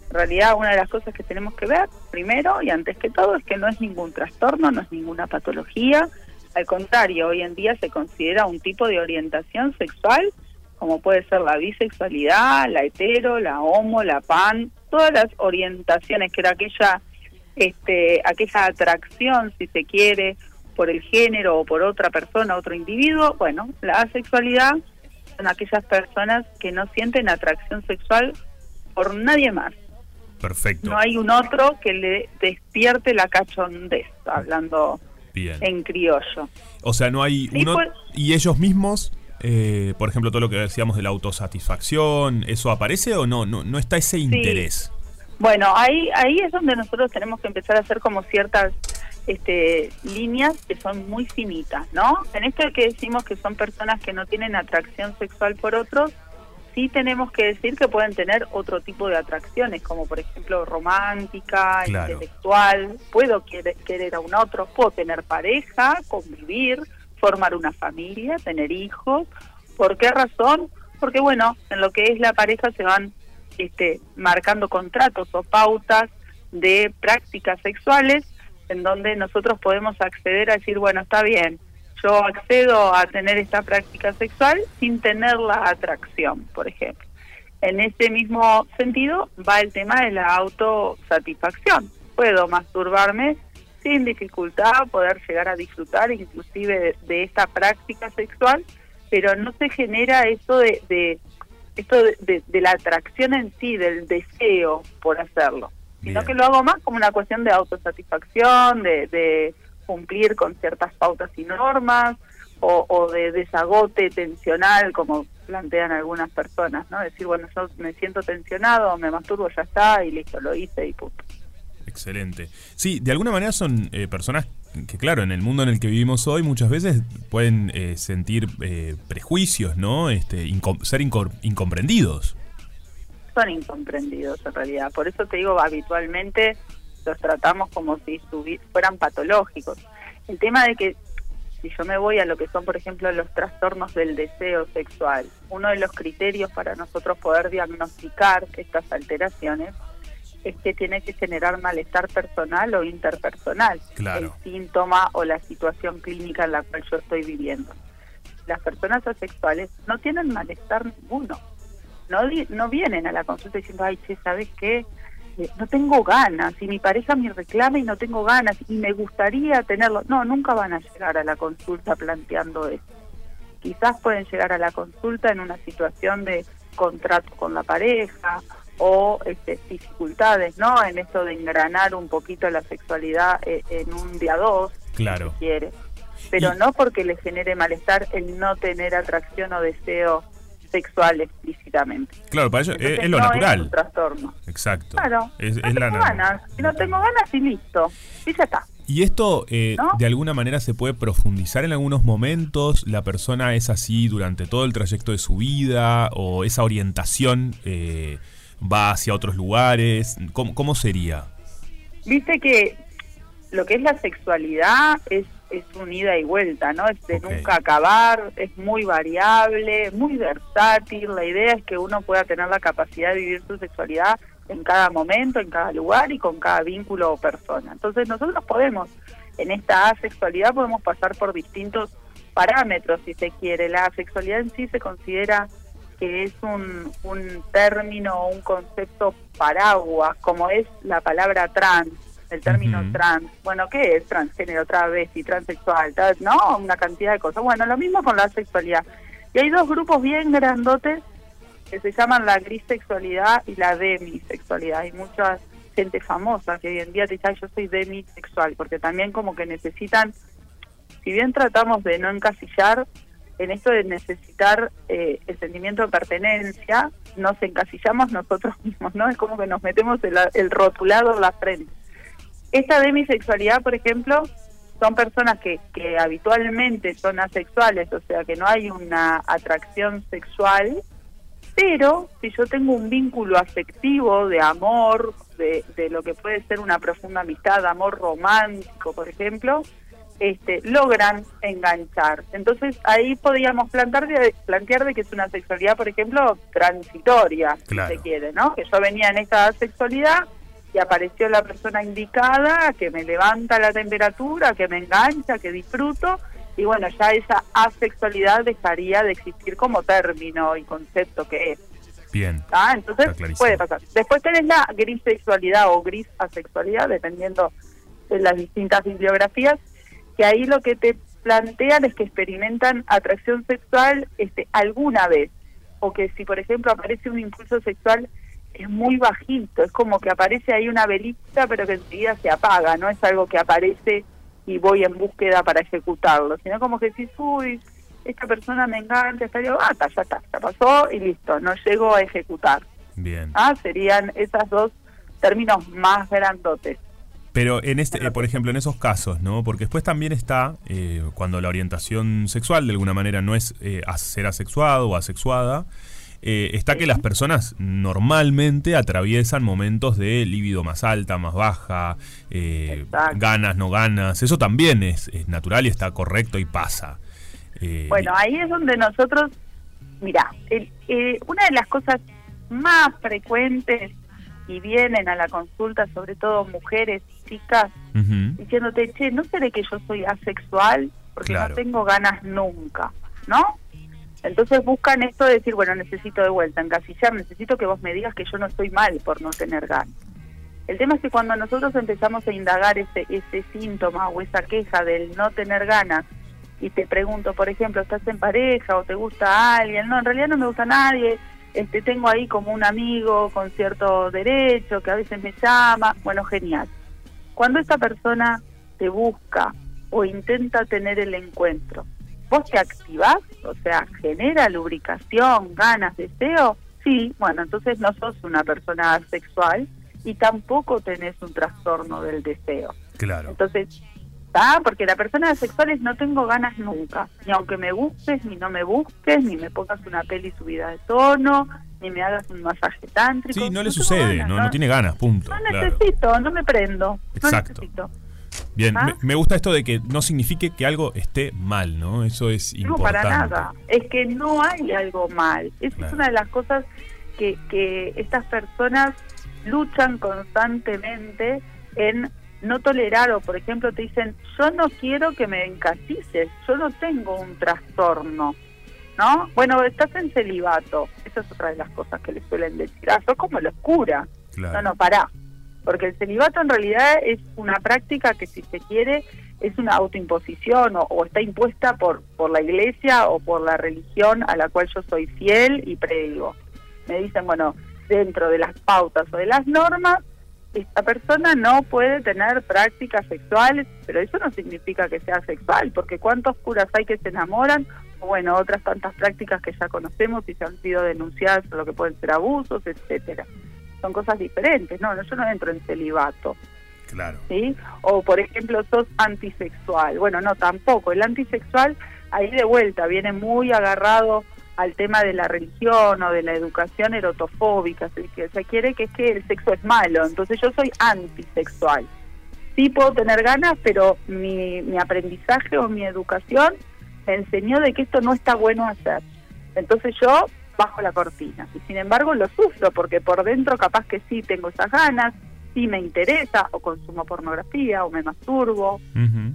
I: En realidad, una de las cosas que tenemos que ver, primero y antes que todo, es que no es ningún trastorno, no es ninguna patología. Al contrario, hoy en día se considera un tipo de orientación sexual, como puede ser la bisexualidad, la hetero, la homo, la pan, todas las orientaciones, que era aquella, este, aquella atracción, si se quiere, por el género o por otra persona, otro individuo. Bueno, la asexualidad son aquellas personas que no sienten atracción sexual por nadie más.
A: Perfecto.
I: No hay un otro que le despierte la cachondez, hablando
A: Bien.
I: en criollo.
A: O sea, no hay uno.
I: pues-
A: ¿Y ellos mismos? eh, por ejemplo, todo lo que decíamos de la autosatisfacción, ¿eso aparece o no? No, no está ese interés.
I: Bueno, ahí ahí es donde nosotros tenemos que empezar a hacer como ciertas este, líneas que son muy finitas, ¿no? En esto que decimos que son personas que no tienen atracción sexual por otros, sí tenemos que decir que pueden tener otro tipo de atracciones, como por ejemplo romántica,
J: Claro.
I: intelectual, puedo querer, querer a un otro, puedo tener pareja, convivir, formar una familia, tener hijos. ¿Por qué razón? Porque bueno, en lo que es la pareja se van este, marcando contratos o pautas de prácticas sexuales en donde nosotros podemos acceder a decir, bueno, está bien, yo accedo a tener esta práctica sexual sin tener la atracción, por ejemplo. En ese mismo sentido va el tema de la autosatisfacción. Puedo masturbarme sin dificultad, poder llegar a disfrutar inclusive de, esta práctica sexual, pero no se genera eso de, de esto de, de- de la atracción en sí, del deseo por hacerlo, sino que lo hago más como una cuestión de autosatisfacción, de, de cumplir con ciertas pautas y normas, o, o de desagote tensional, como plantean algunas personas, ¿no? Decir, bueno, yo me siento tensionado, me masturbo, ya está, y listo, lo hice y punto.
A: Excelente. Sí, de alguna manera son eh, personas que, claro, en el mundo en el que vivimos hoy muchas veces pueden eh, sentir eh, prejuicios, ¿no? Este, incom- ser incor- incomprendidos.
I: son incomprendidos en realidad. Por eso te digo, habitualmente los tratamos como si fueran patológicos. El tema de que si yo me voy a lo que son, por ejemplo, los trastornos del deseo sexual, uno de los criterios para nosotros poder diagnosticar estas alteraciones es que tiene que generar malestar personal o interpersonal,
A: Claro.
I: el síntoma o la situación clínica en la cual yo estoy viviendo. Las personas asexuales no tienen malestar ninguno no, no vienen a la consulta diciendo, ay, che, ¿sabes qué? Eh, No tengo ganas, y mi pareja me reclama y no tengo ganas, y me gustaría tenerlo. No, nunca van a llegar a la consulta planteando eso. Quizás pueden llegar a la consulta en una situación de contrato con la pareja o este, dificultades, ¿no? En esto de engranar un poquito la sexualidad eh, en un día dos,
A: Claro.
I: si quiere. Pero no porque le genere malestar el no tener atracción o deseo sexual explícitamente.
A: Claro, para ellos es, es lo
I: no
A: natural.
I: Es un trastorno.
A: Exacto.
I: Claro.
A: Es,
I: no
A: es la
I: tengo ganas. No tengo ganas y listo. Y ya está.
A: Y esto, eh,
I: ¿No?
A: de alguna manera, se puede profundizar en algunos momentos. La persona es así durante todo el trayecto de su vida, o esa orientación eh, va hacia otros lugares. ¿Cómo, cómo sería?
I: Viste que lo que es la sexualidad es, es un ida y vuelta, ¿no? Es de nunca acabar, es muy variable, muy versátil. La idea es que uno pueda tener la capacidad de vivir su sexualidad en cada momento, en cada lugar y con cada vínculo o persona. Entonces nosotros podemos, en esta asexualidad podemos pasar por distintos parámetros, si se quiere. La sexualidad en sí se considera que es un, un término o un concepto paraguas, como es la palabra trans, el término trans. Bueno, ¿qué es transgénero, travesti, transexual? tal? ¿No? Una cantidad de cosas. Bueno, lo mismo con la sexualidad. Y hay dos grupos bien grandotes que se llaman la grisexualidad y la demisexualidad. Hay mucha gente famosa que hoy en día te dice, "Ay, yo soy demisexual, porque también como que necesitan, si bien tratamos de no encasillar, en esto de necesitar eh, el sentimiento de pertenencia, nos encasillamos nosotros mismos, ¿no? Es como que nos metemos el, el rotulado en la frente. Esta demisexualidad, por ejemplo, son personas que, que habitualmente son asexuales, o sea que no hay una atracción sexual, pero si yo tengo un vínculo afectivo de amor, de, de lo que puede ser una profunda amistad, amor romántico, por ejemplo, este, logran enganchar. Entonces ahí podríamos plantear de, plantear de que es una sexualidad, por ejemplo, transitoria,
A: Claro.
I: si se quiere, ¿no? Que yo venía en esta sexualidad y apareció la persona indicada, que me levanta la temperatura, que me engancha, que disfruto, y bueno, ya esa asexualidad dejaría de existir como término y concepto que es.
A: Bien.
I: ¿ah? Entonces puede pasar. Después tenés la grisexualidad o gris asexualidad, dependiendo de las distintas bibliografías, que ahí lo que te plantean es que experimentan atracción sexual este, alguna vez, o que si por ejemplo aparece un impulso sexual es muy bajito, es como que aparece ahí una velita pero que enseguida se apaga, no es algo que aparece y voy en búsqueda para ejecutarlo, sino como que decís, uy, esta persona me encanta, está yo, ah, está, ya está, ya pasó y listo, no llego a ejecutar.
A: Bien.
I: Ah, serían esas dos términos más grandotes.
A: Pero en este, eh, por ejemplo, en esos casos, ¿no? Porque después también está eh, cuando la orientación sexual de alguna manera no es eh, ser asexuado o asexuada, eh, está que las personas normalmente atraviesan momentos de libido más alta, más baja, eh, ganas, no ganas. Eso también es, es natural y está correcto y pasa. Eh,
I: Bueno, ahí es donde nosotros, mira, el- eh, una de las cosas más frecuentes y vienen a la consulta, sobre todo mujeres, chicas, diciéndote, che, ¿no seré que yo soy asexual? Porque
A: Claro.
I: no tengo ganas nunca, ¿no? Entonces buscan esto de decir, bueno, necesito de vuelta, encasillar, necesito que vos me digas que yo no estoy mal por no tener ganas. El tema es que cuando nosotros empezamos a indagar ese, ese síntoma o esa queja del no tener ganas, y te pregunto, por ejemplo, ¿estás en pareja o te gusta alguien? No, en realidad no me gusta nadie, este, tengo ahí como un amigo con cierto derecho que a veces me llama, bueno, genial. Cuando esta persona te busca o intenta tener el encuentro, ¿vos te activás? O sea, ¿genera lubricación, ganas, deseo? Sí, bueno, entonces no sos una persona sexual y tampoco tenés un trastorno del deseo.
A: Claro.
I: Entonces, ¿está? Porque la persona asexual es no tengo ganas nunca, ni aunque me busques, ni no me busques, ni me pongas una peli subida de tono, ni me hagas un masaje tántrico.
A: Sí, no le
I: tengo
A: sucede,
I: ganas,
A: no, no tiene ganas, punto.
I: No
A: claro.
I: necesito, no me prendo.
A: Exacto.
I: No necesito.
A: Bien,
I: ¿Ah?
A: me, me gusta esto de que no signifique que algo esté mal, ¿no? Eso es
I: No,
A: importante.
I: para nada. Es que no hay algo mal. Esa es una de las cosas que, que estas personas luchan constantemente en no tolerar o, por ejemplo, te dicen, yo no quiero que me encasilles, yo no tengo un trastorno, ¿no? Bueno, estás en celibato. Esa es otra de las cosas que le suelen decir. Ah, sos como locura.
A: Claro.
I: No, no, pará. Porque el celibato en realidad es una práctica que, si se quiere, es una autoimposición o, o está impuesta por, por la iglesia o por la religión a la cual yo soy fiel y predigo. Me dicen, bueno, dentro de las pautas o de las normas, esta persona no puede tener prácticas sexuales, pero eso no significa que sea sexual, porque cuántos curas hay que se enamoran, o bueno, otras tantas prácticas que ya conocemos y se han sido denunciadas por lo que pueden ser abusos, etcétera. Son cosas diferentes, no, no, yo no entro en celibato.
A: Claro.
I: ¿sí? O, por ejemplo, sos antisexual. Bueno, no, tampoco. El antisexual, ahí de vuelta, viene muy agarrado al tema de la religión o de la educación erotofóbica, que se quiere que es que el sexo es malo. Entonces yo soy antisexual. Sí puedo tener ganas, pero mi, mi aprendizaje o mi educación me enseñó de que esto no está bueno hacer. Entonces yo bajo la cortina. Y sin embargo lo sufro porque por dentro capaz que sí tengo esas ganas, sí me interesa, o consumo pornografía, o me masturbo.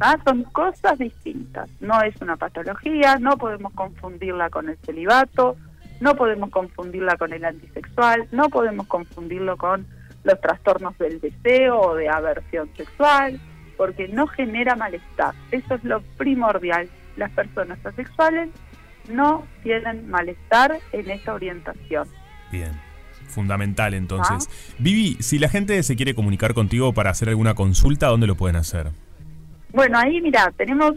I: ¿ah? Son cosas distintas. No es una patología, no podemos confundirla con el celibato, no podemos confundirla con el antisexual, no podemos confundirlo con los trastornos del deseo o de aversión sexual, porque no genera malestar. Eso es lo primordial. Las personas asexuales no tienen malestar en esa orientación.
A: Bien. Fundamental entonces. Vivi, si la gente se quiere comunicar contigo para hacer alguna consulta, ¿dónde lo pueden hacer?
I: Bueno, ahí mira, tenemos,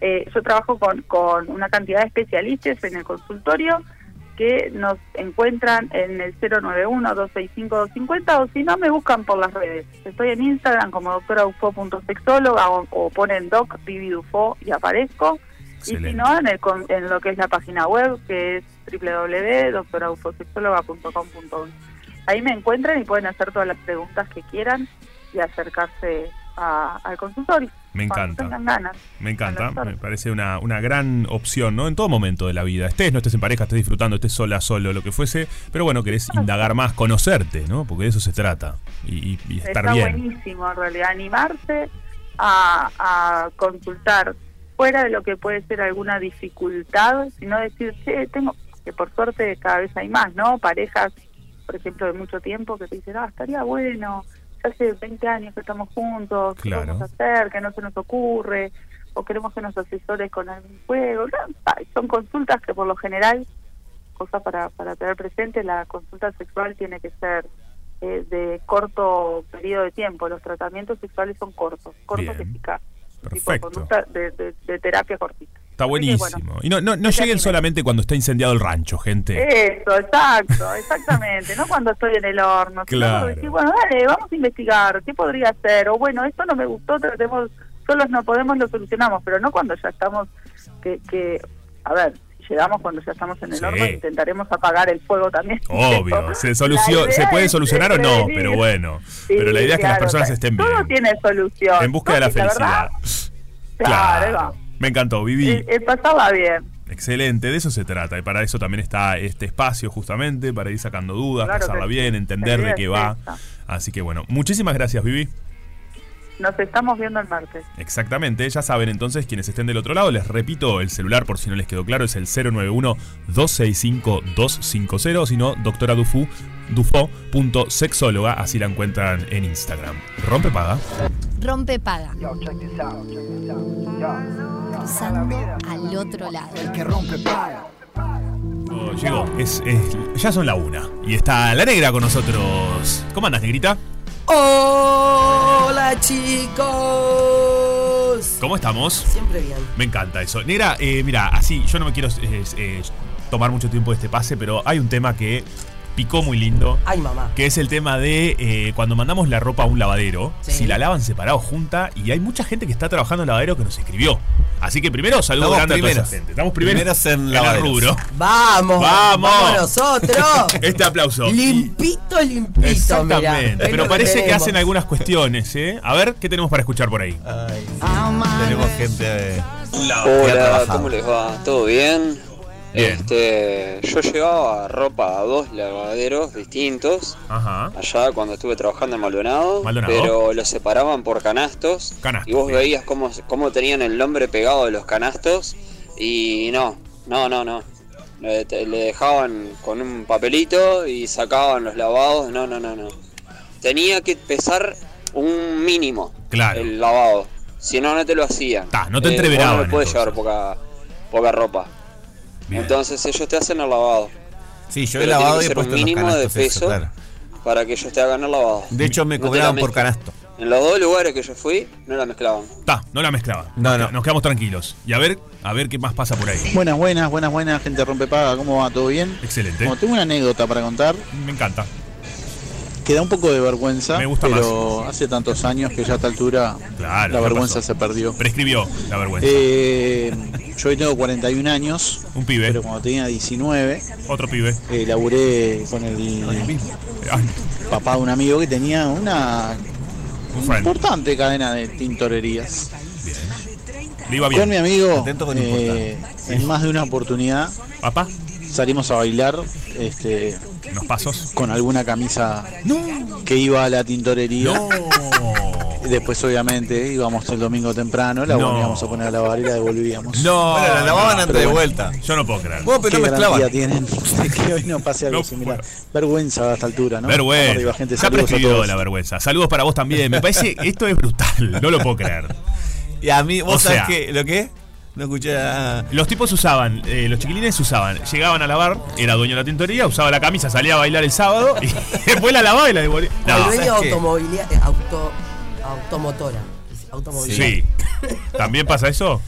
I: eh, yo trabajo con, con una cantidad de especialistas en el consultorio que nos encuentran en el 091-265-250 o si no me buscan por las redes. Estoy en Instagram como doctoraufo.sexóloga o, o ponen doc Vivi Dufo y aparezco. Y si no, en, el, en lo que es la página web que es www.doctoraufosexóloga.com.uy. Ahí me encuentran y pueden hacer todas las preguntas que quieran y acercarse a- al consultorio.
A: Me encanta.
I: ganas.
A: Me encanta, me parece una, una gran opción, ¿no? En todo momento de la vida. Estés, no estés en pareja, estés disfrutando, estés sola, solo, lo que fuese. Pero bueno, querés indagar más, conocerte, ¿no? Porque de eso se trata. Y, y- estar
I: Está
A: bien.
I: buenísimo, en realidad, animarse a, a consultar fuera de lo que puede ser alguna dificultad, sino decir, che, tengo, que por suerte cada vez hay más, ¿no? Parejas, por ejemplo, de mucho tiempo que te dicen, ah, estaría bueno, ya hace 20 años que estamos juntos, ¿qué
A: Claro.
I: vamos a hacer? ¿Qué no se nos ocurre? O queremos que nos asesores con algún juego. No, son consultas que por lo general, cosa para, para tener presente, la consulta sexual tiene que ser eh, de corto periodo de tiempo. Los tratamientos sexuales son cortos, cortos
A: Bien.
I: eficaces. Tipo de
A: Perfecto.
I: conducta de, de- de terapia cortita.
A: Está buenísimo. Y no, no, no lleguen solamente cuando está incendiado el rancho, gente.
I: Eso, exacto, exactamente. no cuando estoy en el horno.
A: Claro.
I: decir, bueno, dale, vamos a investigar, ¿qué podría hacer? O bueno, esto no me gustó, tratemos, solos no podemos, lo solucionamos, pero no cuando ya estamos, que, que a ver, llegamos cuando ya estamos en el
A: Sí.
I: horno, intentaremos apagar el fuego también.
A: Obvio, se, se puede solucionar o no, pero bueno.
I: Sí,
A: pero la idea es que las personas estén bien.
I: Todo tiene solución.
A: En busca de la felicidad.
I: Claro.
A: Me encantó, Vivi.
I: El, pasarla bien.
A: Excelente, de eso se trata. Y para eso también está este espacio, justamente, para ir sacando dudas,
I: Claro
A: pasarla bien, entender de qué
I: es
A: va. Así que bueno, muchísimas gracias, Vivi.
I: Nos estamos viendo el martes.
A: Exactamente, ya saben entonces quienes estén del otro lado, les repito, el celular por si no les quedó claro es el 091-265-250, o si no, doctora Dufu, dufo.sexóloga, así la encuentran en Instagram. Rompe paga.
C: Rompe paga. Cruzando al otro lado. El que rompe paga.
A: Oh, llegó, es, es- ya son la una. Y está la negra con nosotros. ¿Cómo andas, negrita?
J: Hola chicos.
A: ¿Cómo estamos?
J: Siempre bien.
A: Me encanta eso. Negra, eh, mira, así, yo no me quiero eh, eh, tomar mucho tiempo de este pase, pero hay un tema que picó muy lindo.
J: Ay, mamá.
A: Que es el tema de eh, cuando mandamos la ropa a un lavadero,
J: Sí.
A: si la lavan separado junta, y hay mucha gente que está trabajando en lavadero que nos escribió. Así que primero, saludos
B: Estamos
A: grandes a toda esa
B: primeros.
A: gente. Estamos primeros,
B: Primeros en
A: el
B: lavaderos.
A: rubro.
J: Vamos.
A: ¡Vamos!
J: Vamos nosotros.
A: Este aplauso.
J: limpito, limpito.
A: Exactamente.
J: mirá.
A: Pero parece que
J: tenemos.
A: hacen algunas cuestiones, ¿eh? A ver, ¿qué tenemos para escuchar por ahí?
B: Tenemos gente. eh, que ha
K: Hola. ¿cómo les va? ¿Todo bien?
A: Bien.
K: Este, yo llevaba ropa a dos lavaderos distintos
A: Ajá.
K: allá cuando estuve trabajando en Maldonado,
A: Maldonado.
K: pero los separaban por canastos
A: Canastos,
K: y vos
A: bien.
K: veías cómo, cómo tenían el nombre pegado de los canastos y no, no, no, no. Le, te- le dejaban con un papelito y sacaban los lavados, no, no, no, no. Tenía que pesar un mínimo
A: Claro.
K: el lavado, si no, no te lo hacían.
A: Ta, no te
K: Eh,
A: entreveraban,
K: vos No puedes llevar poca, poca ropa.
A: Bien.
K: Entonces ellos te hacen el lavado.
B: Sí, yo he
K: Pero
B: lavado y he
K: un
B: puesto los
K: mínimo de
B: eso,
K: peso
B: claro.
K: para que ellos te hagan el lavado.
B: De hecho, me
K: No
B: cobraban por canasto.
K: En los dos lugares que yo fui, no la mezclaban.
A: Ta, no la mezclaba.
B: No, no.
A: Nos quedamos tranquilos. Y a ver, a ver qué más pasa por ahí.
L: Buenas, buenas, buenas, buenas, gente rompepaga, ¿cómo va? ¿Todo bien?
A: Excelente.
L: Bueno, tengo una anécdota para contar
A: Me encanta.
L: que da un poco de vergüenza,
A: Me gusta
L: pero hace tantos años que ya a esta altura
A: Claro.
L: la
A: ¿qué
L: vergüenza
A: pasó?
L: se perdió.
A: Prescribió la vergüenza.
L: Eh, yo hoy tengo 41 años,
A: Un pibe.
L: pero cuando tenía 19
A: Otro pibe.
L: eh, laburé con el
A: Ay,
L: papá de un amigo que tenía una
A: un friend.
L: importante cadena de tintorerías.
A: Le iba
L: Con mi
A: bien.
L: amigo,
B: Atento con
L: eh, en más de una oportunidad
A: Papá,
L: salimos a bailar este,
A: unos pasos.
L: con alguna camisa que iba a la tintorería.
A: No.
L: Y Después, obviamente, íbamos el domingo temprano, la
A: No.
L: volvíamos a poner a lavar y la devolvíamos.
A: No.
B: Bueno, la lavaban antes de vuelta.
A: Yo no puedo creer.
B: Vos, pero
L: ¿Qué
B: no
L: garantía tienen de que hoy no pase algo
A: No,
L: similar?
A: bueno.
L: Vergüenza a esta altura, ¿no?
A: Vergüenza.
L: arriba, gente.
A: Se ha prescribido la vergüenza. Saludos para vos también. Me parece, esto es brutal. No lo puedo creer.
B: Y a mí, vos
A: O
B: sabés
A: sea-
B: que, ¿lo qué? No escuché a...
A: Los tipos usaban, eh, los chiquilines usaban, llegaban a lavar, era dueño de la tintorería, usaba la camisa, salía a bailar el sábado y después la lavaba y la devolvía.
J: el
A: No,
J: dueño
B: ¿sabes qué?
J: automovilia- eh, auto, automotora. Automovilidad.
A: sí. ¿También pasa eso?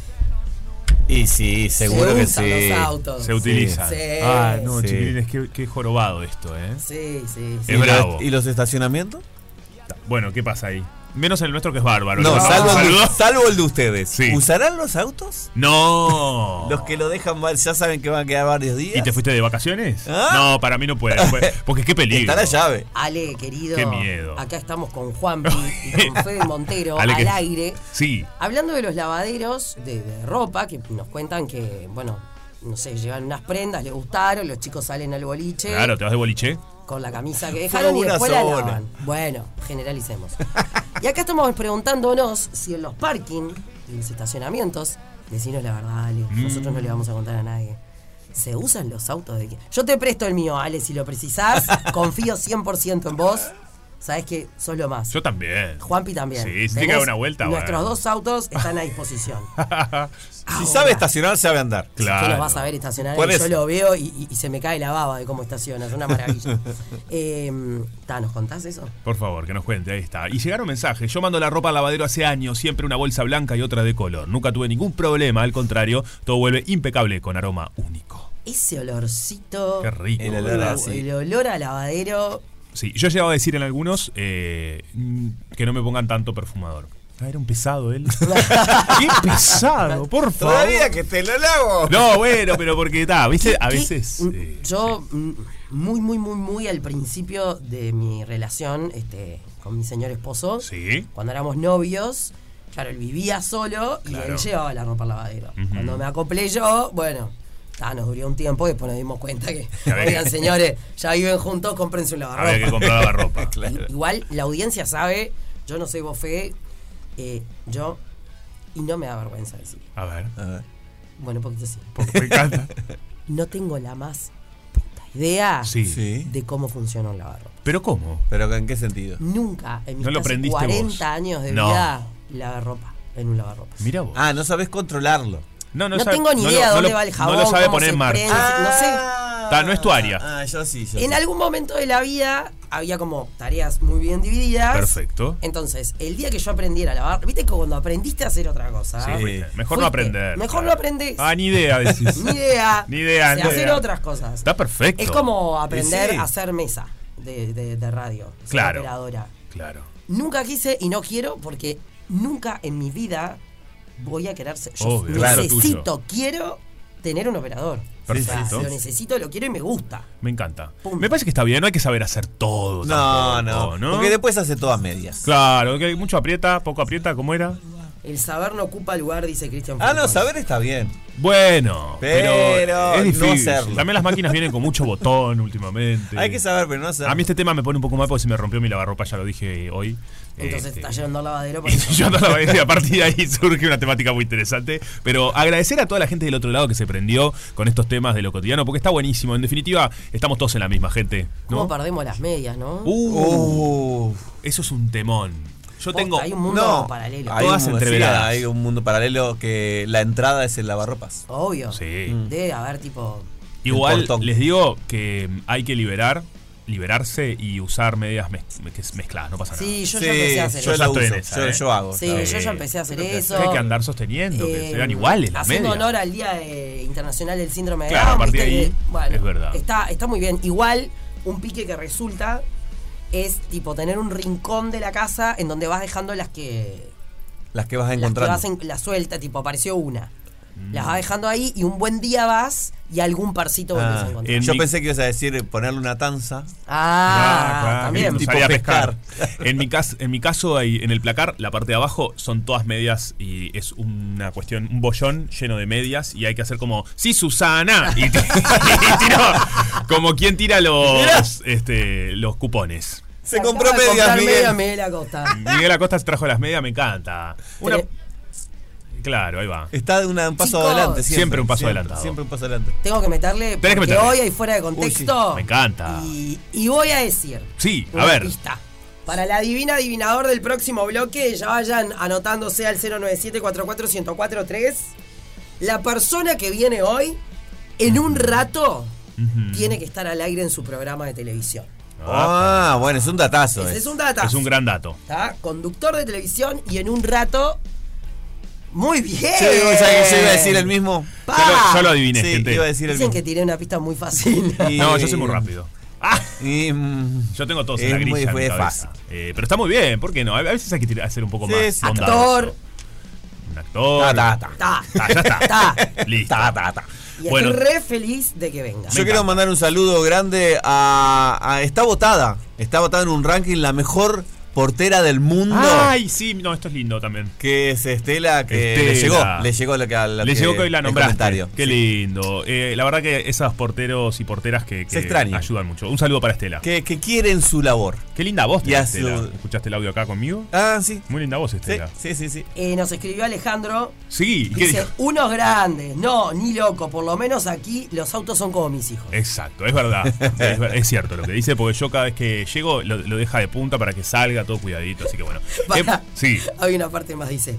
B: Y sí, seguro
J: Se
B: que sí.
J: los autos.
A: Se utiliza.
J: Sí.
A: Ah, no,
B: Sí.
A: chiquilines, qué, qué jorobado esto, ¿eh?
J: Sí, sí,
B: ¿Y
J: sí.
A: Es bravo.
B: los- ¿Y los estacionamientos?
A: Bueno, ¿qué pasa ahí? Menos el nuestro que es bárbaro.
B: No,
A: ¿Le mandamos
B: salvo el, salvo el de ustedes.
A: Sí.
B: ¿Usarán los autos?
A: No.
B: Los que lo dejan mal, ya saben que van a quedar varios días.
A: ¿Y te fuiste de vacaciones?
B: ¿Ah?
A: No, para mí no puede. Porque qué peligro.
B: Está la llave.
J: Ale, querido.
A: Qué miedo.
J: Acá estamos con Juanpi y con Fede Montero
A: Ale,
J: al
A: que-
J: aire.
A: Sí.
J: Hablando de los lavaderos de, de ropa, que nos cuentan que, bueno, no sé, llevan unas prendas, les gustaron, los chicos salen al boliche
A: Claro, te vas de boliche.
J: Con la camisa que dejaron y después la lavan. Bueno, generalicemos. y acá estamos preguntándonos si en los parking y los estacionamientos, decinos la verdad, Ale,
A: Mm.
J: nosotros no le vamos a contar a nadie. ¿Se usan los autos de quién? Yo te presto el mío, Ale, si lo precisás. confío 100% en vos. Sabes que sos lo más.
A: Yo también.
J: Juanpi también.
A: Sí, si tiene que
J: Tenés-
A: dar una vuelta,
J: Nuestros
A: bueno.
J: dos autos están a disposición.
B: Si sabe estacionar, sabe andar.
J: Que nos vas a ver estacionar. Y yo lo veo y, y- y se me cae la baba de cómo estaciona. Es una maravilla. eh, ta, ¿Nos contás eso?
A: Por favor, que nos cuente, ahí está. Y llegaron mensajes. Yo mando la ropa al lavadero hace años, siempre una bolsa blanca y otra de color. Nunca tuve ningún problema, al contrario, todo vuelve impecable con aroma único.
J: Ese olorcito.
A: Qué rico.
B: El olor
J: el olor a lavadero.
A: Sí, yo he llegado a decir en algunos eh, que no me pongan tanto perfumador. Ah, era un pesado él. ¡Qué pesado! Por favor.
B: Todavía que te lo lavo.
A: No, bueno, pero porque está, ¿viste? A veces.
J: Mm,
A: eh,
J: Yo, mm, muy, muy, muy, muy al principio de mi relación este, con mi señor esposo,
A: Sí.
J: cuando éramos novios, claro, él vivía solo y
A: Claro.
J: él llevaba la ropa al lavadero.
A: Ujú.
J: Cuando me acoplé yo, bueno, ta, nos duró un tiempo y después nos dimos cuenta que, oigan, señores, ya viven juntos, cómprense un lavarropa.
A: Había que comprar lavarropa.
J: I- Igual la audiencia sabe, yo no soy bofe, eh, yo, y no me da vergüenza decir.
A: A ver.
J: Bueno, un poquito sí.
A: Me encanta.
J: No tengo la más puta idea
A: Sí.
J: de cómo funciona un lavarropa.
A: ¿Pero cómo?
B: ¿Pero en qué sentido?
J: Nunca en mis
A: No lo
J: casi
A: aprendiste
J: 40
A: vos.
J: años de
A: No.
J: vida lavé ropa en un lavarropa.
A: Mira vos.
B: Ah, no sabes controlarlo.
A: No,
J: No,
A: sabe-
J: tengo ni
A: no
J: idea
A: lo- no
J: dónde
A: lo-
J: va el jabón,
A: No lo sabe
J: cómo
A: poner en marcha.
J: no sé.
A: Está, no es tu área.
B: Ah, yo sí, yo
J: En
B: sí.
J: algún momento de la vida había como tareas muy bien divididas.
A: Perfecto.
J: Entonces, el día que yo aprendiera a lavar, viste que cuando aprendiste a hacer otra cosa.
A: Sí. Mejor
J: Fuiste.
A: no aprender.
J: Mejor no aprendés.
A: Ah, ni idea, decís.
J: Ni idea.
A: Ni idea,
J: O sea,
A: ni
J: hacer
A: idea.
J: otras cosas.
A: Está perfecto.
J: Es como aprender
A: Sí.
J: a hacer mesa de, de- de radio.
A: Claro.
J: operadora.
A: Claro.
J: Nunca quise y no quiero porque nunca en mi vida voy a querer ser. Yo
A: Obvio, claro,
J: necesito, quiero tener un operador.
A: Perfecto.
J: O sea, lo necesito, lo quiero y me gusta.
A: Me encanta. Me parece que está bien, no hay que saber hacer todo.
B: No,
A: tampoco,
B: no, Porque después hace todas medias.
A: Claro, que mucho aprieta, poco aprieta, ¿cómo era?
J: El saber no ocupa lugar, dice Cristian
B: Ah, no, saber está bien.
A: Bueno, pero,
B: Pero
A: es
B: no
A: difícil.
B: hacerlo.
A: También las máquinas vienen con mucho botón últimamente.
B: Hay que saber, pero no hacerlo.
A: A mí este tema me pone un poco mal porque se me rompió mi lavarropa, ya lo dije hoy.
J: Entonces
A: Este,
J: está yendo al lavadero.
A: yo ando a la vaina y a partir de ahí surge una temática muy interesante. Pero agradecer a toda la gente del otro lado que se prendió con estos temas de lo cotidiano, porque está buenísimo. En definitiva, estamos todos en la misma gente.
J: ¿Cómo
A: ¿no?
J: perdemos las medias, no?
A: Uh, Eso es un temón. Yo
J: Posta,
A: tengo.
J: hay un mundo
B: No,
J: paralelo.
B: hay
A: Todas
B: un,
A: entreveradas.
B: sí, hay un mundo paralelo que la entrada es el lavarropas.
J: Obvio.
A: Sí.
J: Debe haber tipo.
A: Igual les digo que hay que liberar, liberarse y usar medias mez- que es mezcladas, no pasa nada.
J: Sí, yo
B: Sí,
J: ya empecé a hacer
B: yo
J: eso.
B: la uso,
A: esa,
B: yo-
A: ¿eh?
B: yo hago.
J: Sí,
B: está
J: yo ya empecé a hacer
A: Que
J: eso.
A: hay que andar sosteniendo, que
J: Eh,
A: se vean iguales las
J: Haciendo
A: medias.
J: honor al Día eh, Internacional del Síndrome de
A: Claro, a
J: Down.
A: partir de ahí,
J: que, bueno,
A: es verdad.
J: Está, está muy bien. Igual, un pique que resulta es tipo tener un rincón de la casa en donde vas dejando las que.
B: Las que vas
J: Las que
B: encontrando.
J: vas en, la suelta, tipo, apareció una. Las vas dejando ahí y un buen día vas y algún parcito volvés
B: Ah,
J: a encontrar.
A: En
B: yo
A: mi-
B: pensé que ibas a decir ponerle una tanza.
J: Ah,
A: claro,
J: también.
B: Tipo pescar.
A: pescar. En mi, cas- en mi caso, hay, en el placar, la parte de abajo son todas medias y es una cuestión, un bollón lleno de medias y hay que hacer como, sí, Susana. Y, y tiró como quien tira los, este, los cupones.
B: Se compró medias, Miguel.
J: media Miguel Acosta.
A: Miguel Acosta se trajo las medias, me encanta. Una- claro, ahí va.
B: Está de una- un paso
J: Chicos.
B: adelante. Siempre,
A: Siempre un paso
B: siempre,
A: adelantado.
B: Siempre un paso adelante.
J: Tengo que meterle
A: Tenés que meterle.
J: hoy hay fuera de contexto.
A: Me encanta.
J: Y, y voy a decir
A: Sí, a ver.
J: pista. Para la divina adivinador del próximo bloque, ya vayan anotándose al 097-44-1043. La persona que viene hoy, en un rato, tiene que estar al aire en su programa de televisión.
B: Ah, bueno, es un datazo. Eh.
J: es un datazo.
A: Es un gran dato.
J: ¿Está? Conductor de televisión y en un rato. Muy bien.
B: Sí, ¿vos sabés que yo iba a decir el mismo.
A: Yo lo, yo lo adiviné,
B: Sí,
A: gente.
B: iba a decir el
J: Dicen
B: mismo.
J: que tiré una pista muy fácil.
B: Y-
A: No, yo soy muy rápido.
B: Y, mm,
A: Yo tengo todos
B: Es
A: en la
B: muy-
A: grilla en mi
B: fue
A: cabeza.
B: fácil.
A: Eh, pero está muy bien, ¿por qué no? A veces hay que hacer un poco
B: Sí,
A: más.
J: Actor.
A: Un actor.
B: Ta, ta, ta.
J: Ta.
A: Ta, ya está.
J: Ta.
A: Listo.
B: Ta, ta, ta.
J: Y
A: Bueno.
J: estoy re feliz de que venga.
B: Yo quiero mandar un saludo grande a, a- Está votada. Está votada en un ranking la mejor portera del mundo.
A: Ay, sí, no, esto es lindo también.
B: Que es Estela, que le llegó, le llegó lo que, a lo
A: Le
B: que-
A: llegó que hoy la nombraste.
B: comentario.
A: Qué lindo. Eh, la verdad que esos porteros y porteras que, que ayudan mucho. Un saludo para Estela.
B: Que, que quieren su labor.
A: Qué linda voz
B: a
A: Estela.
B: su-
A: ¿Escuchaste el audio acá conmigo?
B: Ah, sí.
A: Muy linda voz, Estela.
B: Sí, sí, sí.
J: Eh, nos escribió Alejandro.
A: Sí, ¿qué
J: Dice, unos grandes. No, ni loco. Por lo menos aquí los autos son como mis hijos.
A: Exacto, es verdad. es, cierto lo que dice, porque yo cada vez que llego lo, lo deja de punta para que salga todo cuidadito. Así que bueno.
J: Pará.
A: Eh, sí.
J: Hay una parte más, dice.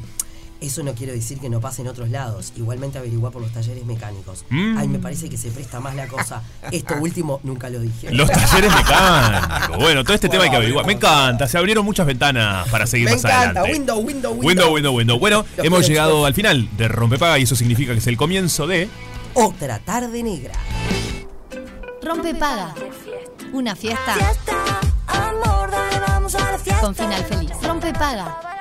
J: Eso no quiere decir que no pase en otros lados. Igualmente averiguar por los talleres mecánicos.
A: Mm.
J: Ay, me parece que se presta más la cosa. Esto último nunca lo dije.
A: Los talleres mecánicos. Bueno, todo este tema hay que averiguar. Me encanta, se abrieron muchas ventanas para seguir
J: Me
A: más
J: encanta.
A: adelante.
J: Window, window, window.
A: Window, window, window. Bueno,
J: Los
A: hemos llegado
J: chicos.
A: al final de Rompepaga y eso significa que es el comienzo de.
J: Otra tarde negra.
C: Rompe paga. Una fiesta. Con final feliz. Rompe paga.